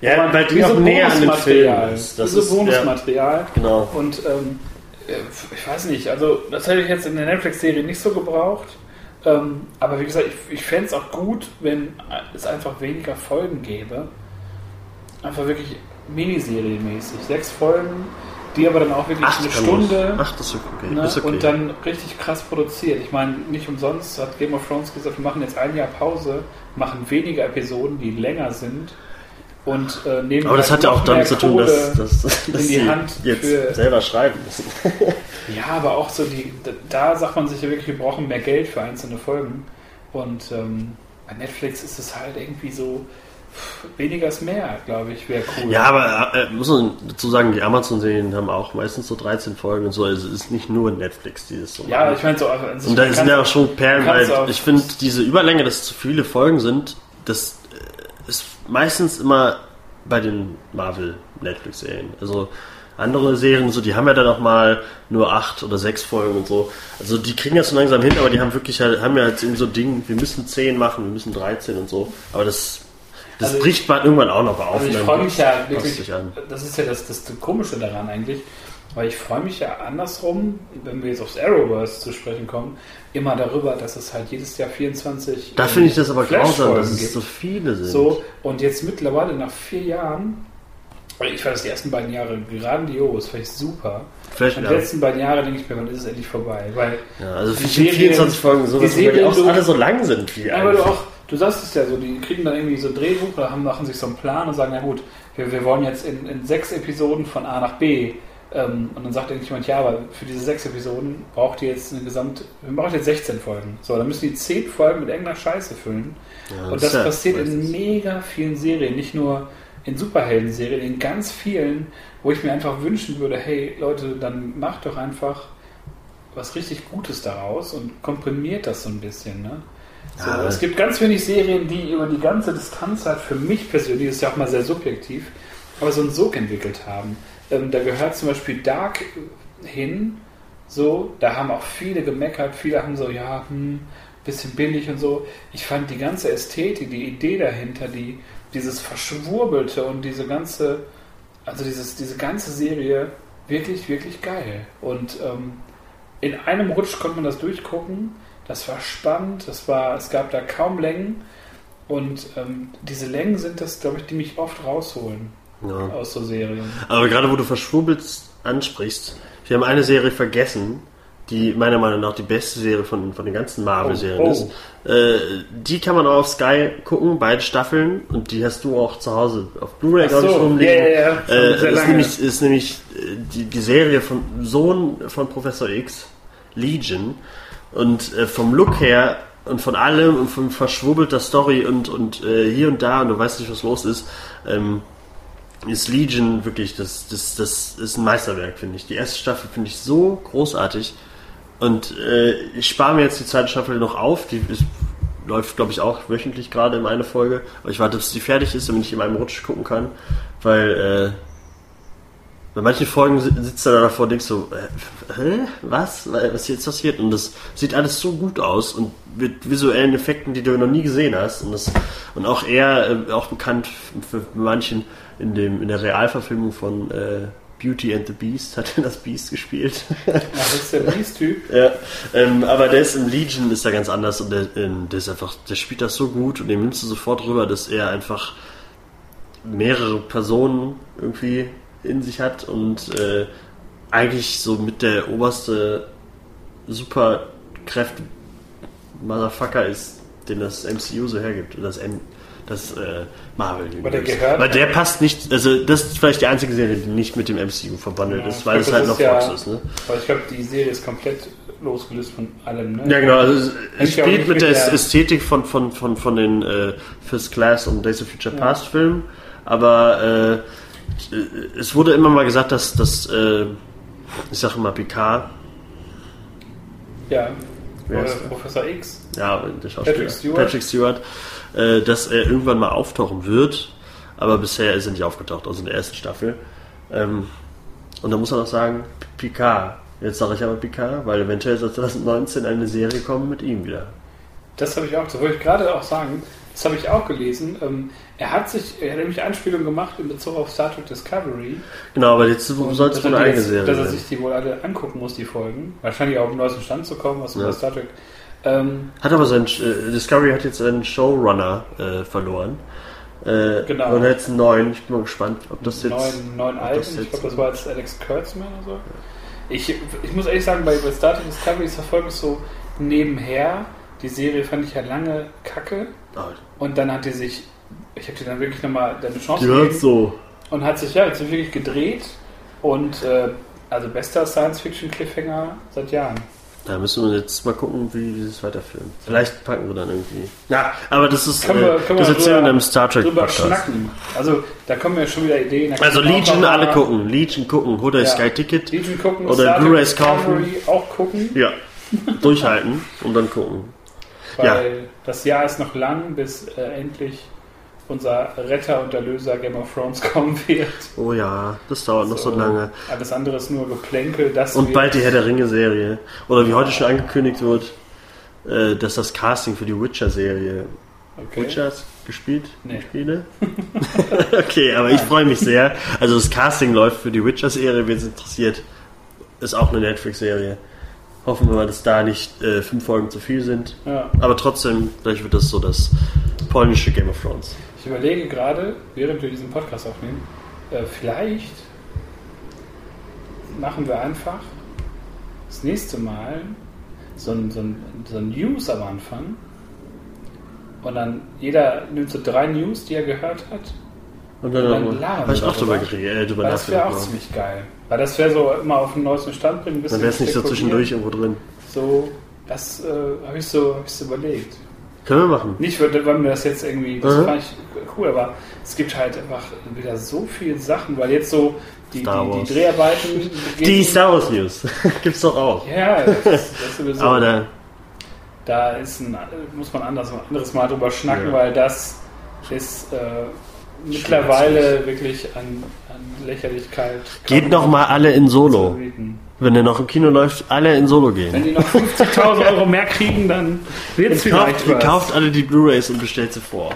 ja, man, weil die auch näher an den Film ist. Das ist Bonusmaterial. Ja, genau. Und ähm, äh, ich weiß nicht, also das hätte ich jetzt in der Netflix-Serie nicht so gebraucht. Ähm, aber wie gesagt, ich, ich fände es auch gut, wenn es einfach weniger Folgen gäbe. Einfach wirklich Miniserie-mäßig. Sechs Folgen, die aber dann auch wirklich Acht eine Stunde. Ach, das ist okay. Ne, ist okay. Und dann richtig krass produziert. Ich meine, nicht umsonst hat Game of Thrones gesagt, wir machen jetzt ein Jahr Pause, machen weniger Episoden, die länger sind und äh, nehmen Aber das halt hat ja auch damit zu tun, dass, dass, dass in die Hand jetzt für, selber schreiben müssen. ja, aber auch so die, da sagt man sich ja wirklich, wir brauchen mehr Geld für einzelne Folgen. Und ähm, bei Netflix ist es halt irgendwie so, weniger ist mehr, glaube ich, wäre cool. Ja, aber äh, muss man dazu sagen, die Amazon-Serien haben auch meistens so 13 Folgen und so. Also es ist nicht nur Netflix, die das so Ja, ich meine so. Also und da sind ja auch schon Perlen, weil ich finde, diese Überlänge, dass zu viele Folgen sind, das ist meistens immer bei den Marvel-Netflix-Serien. Also andere Serien, so, die haben ja dann auch mal nur acht oder sechs Folgen und so. Also die kriegen das so langsam hin, aber die haben wirklich halt, haben ja jetzt eben so Ding, wir müssen zehn machen, wir müssen 13 und so. Aber das, das also bricht man irgendwann auch noch auf. Also ich freue mich ja wirklich, das ist ja das, das Komische daran eigentlich, weil ich freue mich ja andersrum, wenn wir jetzt aufs Arrowverse zu sprechen kommen, immer darüber, dass es halt jedes Jahr 24. Da finde ich das aber grausam, dass es gibt. so viele sind. So, und jetzt mittlerweile nach vier Jahren, ich fand das die ersten beiden Jahre grandios, fand ich super. Vielleicht, und die letzten beiden Jahre denke ich mir, wann ist es endlich vorbei? Weil ja, also die 24 Folgen, so, dass die auch alle so lang sind wie aber du auch, du sagst es ja so, die kriegen dann irgendwie so ein Drehbuch oder haben, machen sich so einen Plan und sagen, na gut, wir, wir wollen jetzt in, in sechs Episoden von A nach B ähm, und dann sagt irgendjemand, ja, aber für diese sechs Episoden braucht ihr jetzt eine Gesamt, wir brauchen jetzt 16 Folgen. So, dann müssen die zehn Folgen mit irgendeiner Scheiße füllen. Ja, und das ja, passiert in mega vielen Serien, nicht nur in Superhelden-Serien, in ganz vielen, wo ich mir einfach wünschen würde, hey Leute, dann macht doch einfach was richtig Gutes daraus und komprimiert das so ein bisschen. Ne? So, ja, es gibt ganz wenig Serien, die über die ganze Distanz halt für mich persönlich, ist ja auch mal sehr subjektiv, aber so einen Sog entwickelt haben. Ähm, da gehört zum Beispiel Dark hin. So, da haben auch viele gemeckert. Viele haben so, ja, hm, bisschen billig und so. Ich fand die ganze Ästhetik, die Idee dahinter, die, dieses Verschwurbelte und diese ganze, also dieses, diese ganze Serie wirklich, wirklich geil. Und ähm, in einem Rutsch konnte man das durchgucken. Das war spannend. Das war, es gab da kaum Längen. Und ähm, diese Längen sind das, glaube ich, die mich oft rausholen ja. aus so Serien. Aber gerade wo du verschwurbelt ansprichst, wir haben eine Serie vergessen, die meiner Meinung nach die beste Serie von, von den ganzen Marvel-Serien oh, oh. ist. Äh, die kann man auch auf Sky gucken, beide Staffeln, und die hast du auch zu Hause auf Blu-ray, glaube ich, rumliegen. Ja, ja, ja. Äh, ist, nämlich, ist nämlich äh, die, die Serie von Sohn von Professor X, Legion. Und äh, vom Look her und von allem und von verschwurbelter Story und, und äh, hier und da und du weißt nicht, was los ist, ähm, ist Legion wirklich, das, das, das ist ein Meisterwerk, finde ich. Die erste Staffel finde ich so großartig. Und äh, ich spare mir jetzt die zweite Staffel noch auf. Die ist, läuft, glaube ich, auch wöchentlich gerade in einer Folge. Aber ich warte, bis die fertig ist, damit ich in einem Rutsch gucken kann. Weil äh, bei manchen Folgen sitzt er da davor und denkst so, äh, hä? Was? Was ist jetzt passiert? Und das sieht alles so gut aus und mit visuellen Effekten, die du noch nie gesehen hast. Und, das, und auch er, äh, auch bekannt für manchen, in, dem, in der Realverfilmung von äh, Beauty and the Beast hat er das Beast gespielt. Ja, das ist der Beast-Typ. ja, ähm, aber der ist im Legion ist er ganz anders und der, ähm, der ist einfach, der spielt das so gut und den nimmst du sofort rüber, dass er einfach mehrere Personen irgendwie in sich hat und äh, eigentlich so mit der oberste Superkräfte Motherfucker ist, den das MCU so hergibt. Das M das äh, Marvel Aber der gehört- Weil der passt nicht, also das ist vielleicht die einzige Serie, die nicht mit dem MCU verbandelt Ja, ist, weil glaub, es halt noch ja- Fox ist, ne? Aber ich glaube, die Serie ist komplett losgelöst von allem. Ne? Ja, genau. Also es- spielt mit der der- Ästhetik von, von, von, von den äh, First Class und Days of Future Past Filmen, aber äh, es wurde immer mal gesagt, dass das, äh, ich sage immer Picard, Ja. Wer Oder ist der? Professor X. ja, der Schauspieler, Patrick Stewart. Patrick Stewart äh, dass er irgendwann mal auftauchen wird, aber bisher ist er nicht aufgetaucht, also in der ersten Staffel. Ähm, und da muss man auch sagen, Picard. Jetzt sage ich aber Picard, weil eventuell soll 2019 eine Serie kommen mit ihm wieder. Das habe ich auch, das wollte ich gerade auch sagen. Das habe ich auch gelesen. Ähm, er hat sich, er hat nämlich Anspielungen gemacht in Bezug auf Star Trek Discovery. Genau, aber jetzt soll es eine eigene Serie Dass er sich die wohl alle angucken muss, die Folgen. Wahrscheinlich auch auf den neuesten Stand zu kommen, was Ja. Star Trek. Ähm, Hat aber sein äh, Discovery hat jetzt einen Showrunner äh, verloren. Äh, Genau. Und jetzt einen neuen. Ich bin mal gespannt, ob das jetzt. neuen, neuen Alten. Ich glaube, das war jetzt Alex Kurtzman oder so. Ich, ich muss ehrlich sagen, bei, bei Star Trek Discovery ist verfolge ich so nebenher. Die Serie fand ich ja lange kacke. Und dann hat die sich, ich habe dir dann wirklich nochmal eine Chance die hört so. und hat sich ja jetzt wirklich gedreht. Und äh, also bester Science-Fiction-Cliffhanger seit Jahren. Da müssen wir jetzt mal gucken, wie die das weiterführen. Vielleicht packen wir dann irgendwie. Ja, aber das ist. Können wir- äh, können das wir erzählen wir einem Star Trek Drüber Podcast. schnacken. Also da kommen ja schon wieder Ideen. Also Legion alle gucken. Legion gucken. Hol dir Ja. Sky Ticket. Legion gucken, Oder Blu-rays kaufen. Auch gucken. Ja. Durchhalten und dann gucken. Weil Ja. das Jahr ist noch lang, bis äh, endlich unser Retter und Erlöser Game of Thrones kommen wird. Oh ja, das dauert noch so, So. lange. Alles andere ist nur Geplänkel. Das Und bald die Herr der Ringe-Serie. Oder wie heute schon angekündigt wird, äh, dass das Casting für die Witcher-Serie. Okay. Witchers gespielt? Nee. Spiele? okay, aber ich freue mich sehr. Also das Casting läuft für die Witcher-Serie, wen es interessiert. Ist auch eine Netflix-Serie. Hoffen wir mal, dass da nicht äh, fünf Folgen zu viel sind. Ja. Aber trotzdem, vielleicht wird das so das polnische Game of Thrones. Ich überlege gerade, während wir diesen Podcast aufnehmen, äh, vielleicht machen wir einfach das nächste Mal so ein, so ein, so ein News am Anfang. Und dann jeder nimmt so drei News, die er gehört hat. Und dann, Und dann noch- labern hab ich wir auch drüber darüber. geredet, äh, drüber das wäre auch ziemlich geil. Weil das wäre so immer auf den neuesten Stand bringen. ein Dann wäre es nicht so zwischendurch irgendwo drin. So, das äh, habe ich, so, hab ich so überlegt. Können wir machen. Nicht, weil mir das jetzt irgendwie, das Mhm. fand ich cool, aber es gibt halt einfach wieder so viele Sachen, weil jetzt so die, die, die. Dreharbeiten. Die. Star Wars News. Gibt's doch auch. Ja, das, das ist sowieso. Aber da, da ist ein, muss man anders, anderes Mal drüber schnacken, Ja. weil das ist äh, mittlerweile wirklich an, an Lächerlichkeit. geht noch mal alle in Solo. Wenn der noch im Kino läuft, alle in Solo Wenn gehen. die noch 50.000 Euro mehr kriegen, dann wird es vielleicht Kauft, ihr was. kauft alle die Blu-Rays und bestellt sie vor.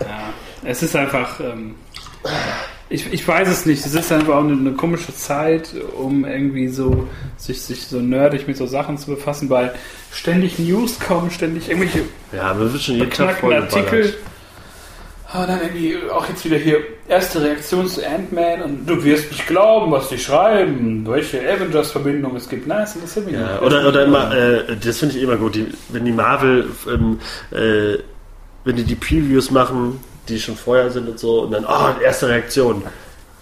Ja, es ist einfach. Ähm, ich, ich weiß es nicht. Es ist einfach auch eine, eine komische Zeit, um irgendwie so sich, sich so nerdig mit so Sachen zu befassen, weil ständig News kommen, ständig irgendwelche Ja, wird schon jeden Tag. Artikel. Aber dann irgendwie auch jetzt wieder hier erste Reaktion zu Ant-Man und du wirst nicht glauben, was die schreiben, welche Avengers-Verbindung es gibt. Nein, das interessiert mich Ja, nicht. oder, oder immer, äh, das finde ich immer gut, die, wenn die Marvel, ähm, äh, wenn die die Previews machen, die schon vorher sind und so, und dann, oh, erste Reaktion.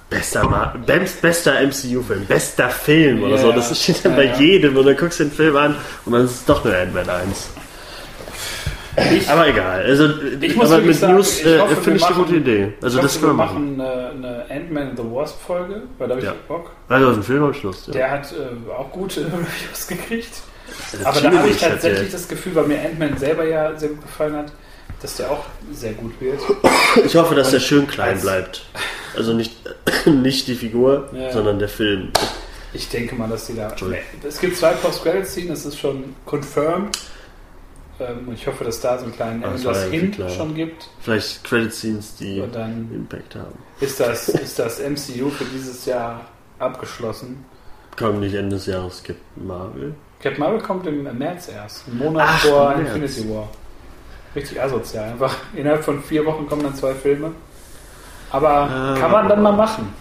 Bester, Ma best, bester MCU-Film, bester Film oder Ja, so. Das steht dann ja, bei ja. jedem und dann guckst du den Film an und dann ist es doch nur Ant-Man 1. Ich- aber egal. Also, Ich muss aber mit sagen, News ich äh, hoffe, finde ich eine gute Idee. Also, ich das hoffe, können wir machen. eine, eine Ant-Man and the Wasp-Folge, weil da habe ich Ja. Bock. Also, aus dem Film am Schluss. Ja. Der hat äh, auch gute Reviews gekriegt. Also, Aber da habe ich hat tatsächlich das Gefühl, weil mir Ant-Man selber ja sehr gut gefallen hat, dass der auch sehr gut wird. Ich hoffe, dass der schön klein bleibt. Also nicht, nicht die Figur, Ja. sondern der Film. Ich denke mal, dass die da. Es gibt zwei Post-Credit-Szenen, das ist schon confirmed. Ähm, und ich hoffe, dass da so einen kleinen Avengers ja Hint klar. schon gibt. Vielleicht Credit Scenes, die Impact haben. ist das, ist das MCU für dieses Jahr abgeschlossen. Kommen nicht Ende des Jahres Captain Marvel. Captain Marvel kommt im März erst. Einen Monat Ach, vor März. Infinity War. Richtig asozial. Einfach innerhalb von vier Wochen kommen dann zwei Filme. Aber Ah. kann man dann mal machen.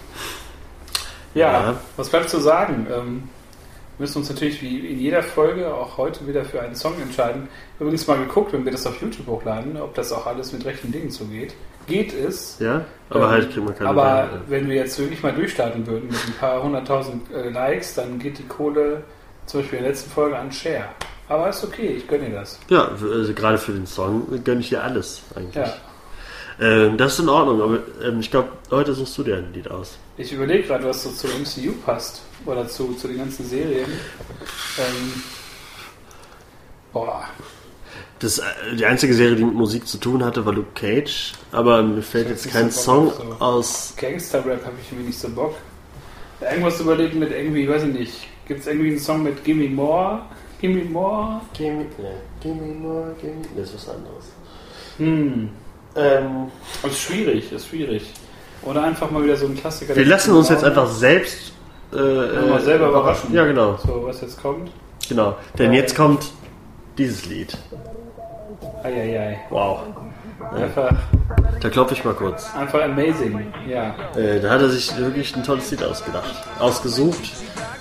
Ja, Ja. was bleibt zu sagen? Ähm, müssen uns natürlich wie in jeder Folge auch heute wieder für einen Song entscheiden. Übrigens mal geguckt, wenn wir das auf YouTube hochladen, ob das auch alles mit rechten Dingen zugeht. Geht es. Ja, aber Ähm, halt kriegt man keine Aber Werbung. wenn wir jetzt wirklich mal durchstarten würden mit ein paar hunderttausend äh, Likes, dann geht die Kohle zum Beispiel in der letzten Folge an Share. Aber ist okay, ich gönne dir das. Ja, also gerade für den Song gönne ich dir alles eigentlich. Ja. Ähm, das ist in Ordnung, aber ähm, ich glaube, heute suchst du dir ein Lied aus. Ich überlege gerade, was so zu MCU passt. Oder zu, zu den ganzen Serien. Ähm, boah. Das, äh, die einzige Serie, die mit Musik zu tun hatte, war Luke Cage, aber mir fällt jetzt kein so Song so- aus. Gangster-Rap habe ich irgendwie nicht so Bock. Irgendwas überlegen mit irgendwie, weiß ich nicht. Gibt es irgendwie einen Song mit Gimme More? Gimme More? Give me, nee, give me more, give me. Das ist was anderes. Hm. Ähm, Das ist schwierig, ist schwierig. Oder einfach mal wieder so ein Klassiker. wir lassen uns jetzt einfach selbst. Äh, mal selber überraschen. Ja, genau. So, was jetzt kommt. genau. Denn jetzt kommt dieses Lied. Eieiei. Wow. Einfach, Da klopfe ich mal kurz. einfach amazing. Ja. Äh, da hat er sich wirklich ein tolles Lied ausgedacht, ausgesucht.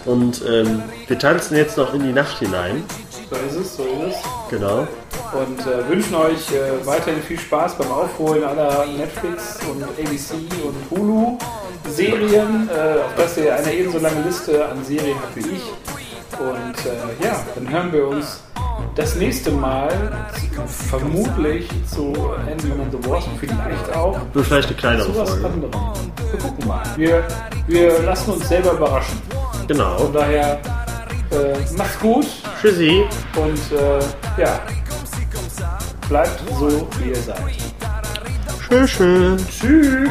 Und ähm, wir tanzen jetzt noch in die Nacht hinein. So ist es, so ist es. Genau. Und äh, wünschen euch äh, weiterhin viel Spaß beim Aufholen aller Netflix und ABC und Hulu Serien, äh, auf das ihr eine ebenso lange Liste an Serien habt wie ich. Und äh, ja, dann hören wir uns das nächste Mal vermutlich zu Ant-Man and the Wasp, vielleicht auch Wird vielleicht eine kleinere zu was Folge. anderem. Wir gucken mal. Wir, wir lassen uns selber überraschen. Von Genau. daher äh, macht's gut Tschüssi. und äh, ja, bleibt so, wie ihr seid. Tschüss. tschüss. Tschüss.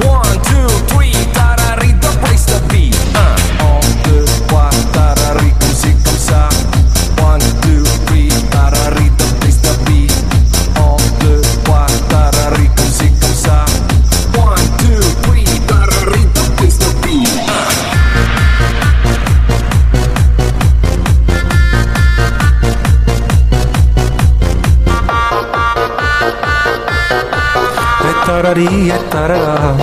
One, two, three, தொடரிய தரலாம்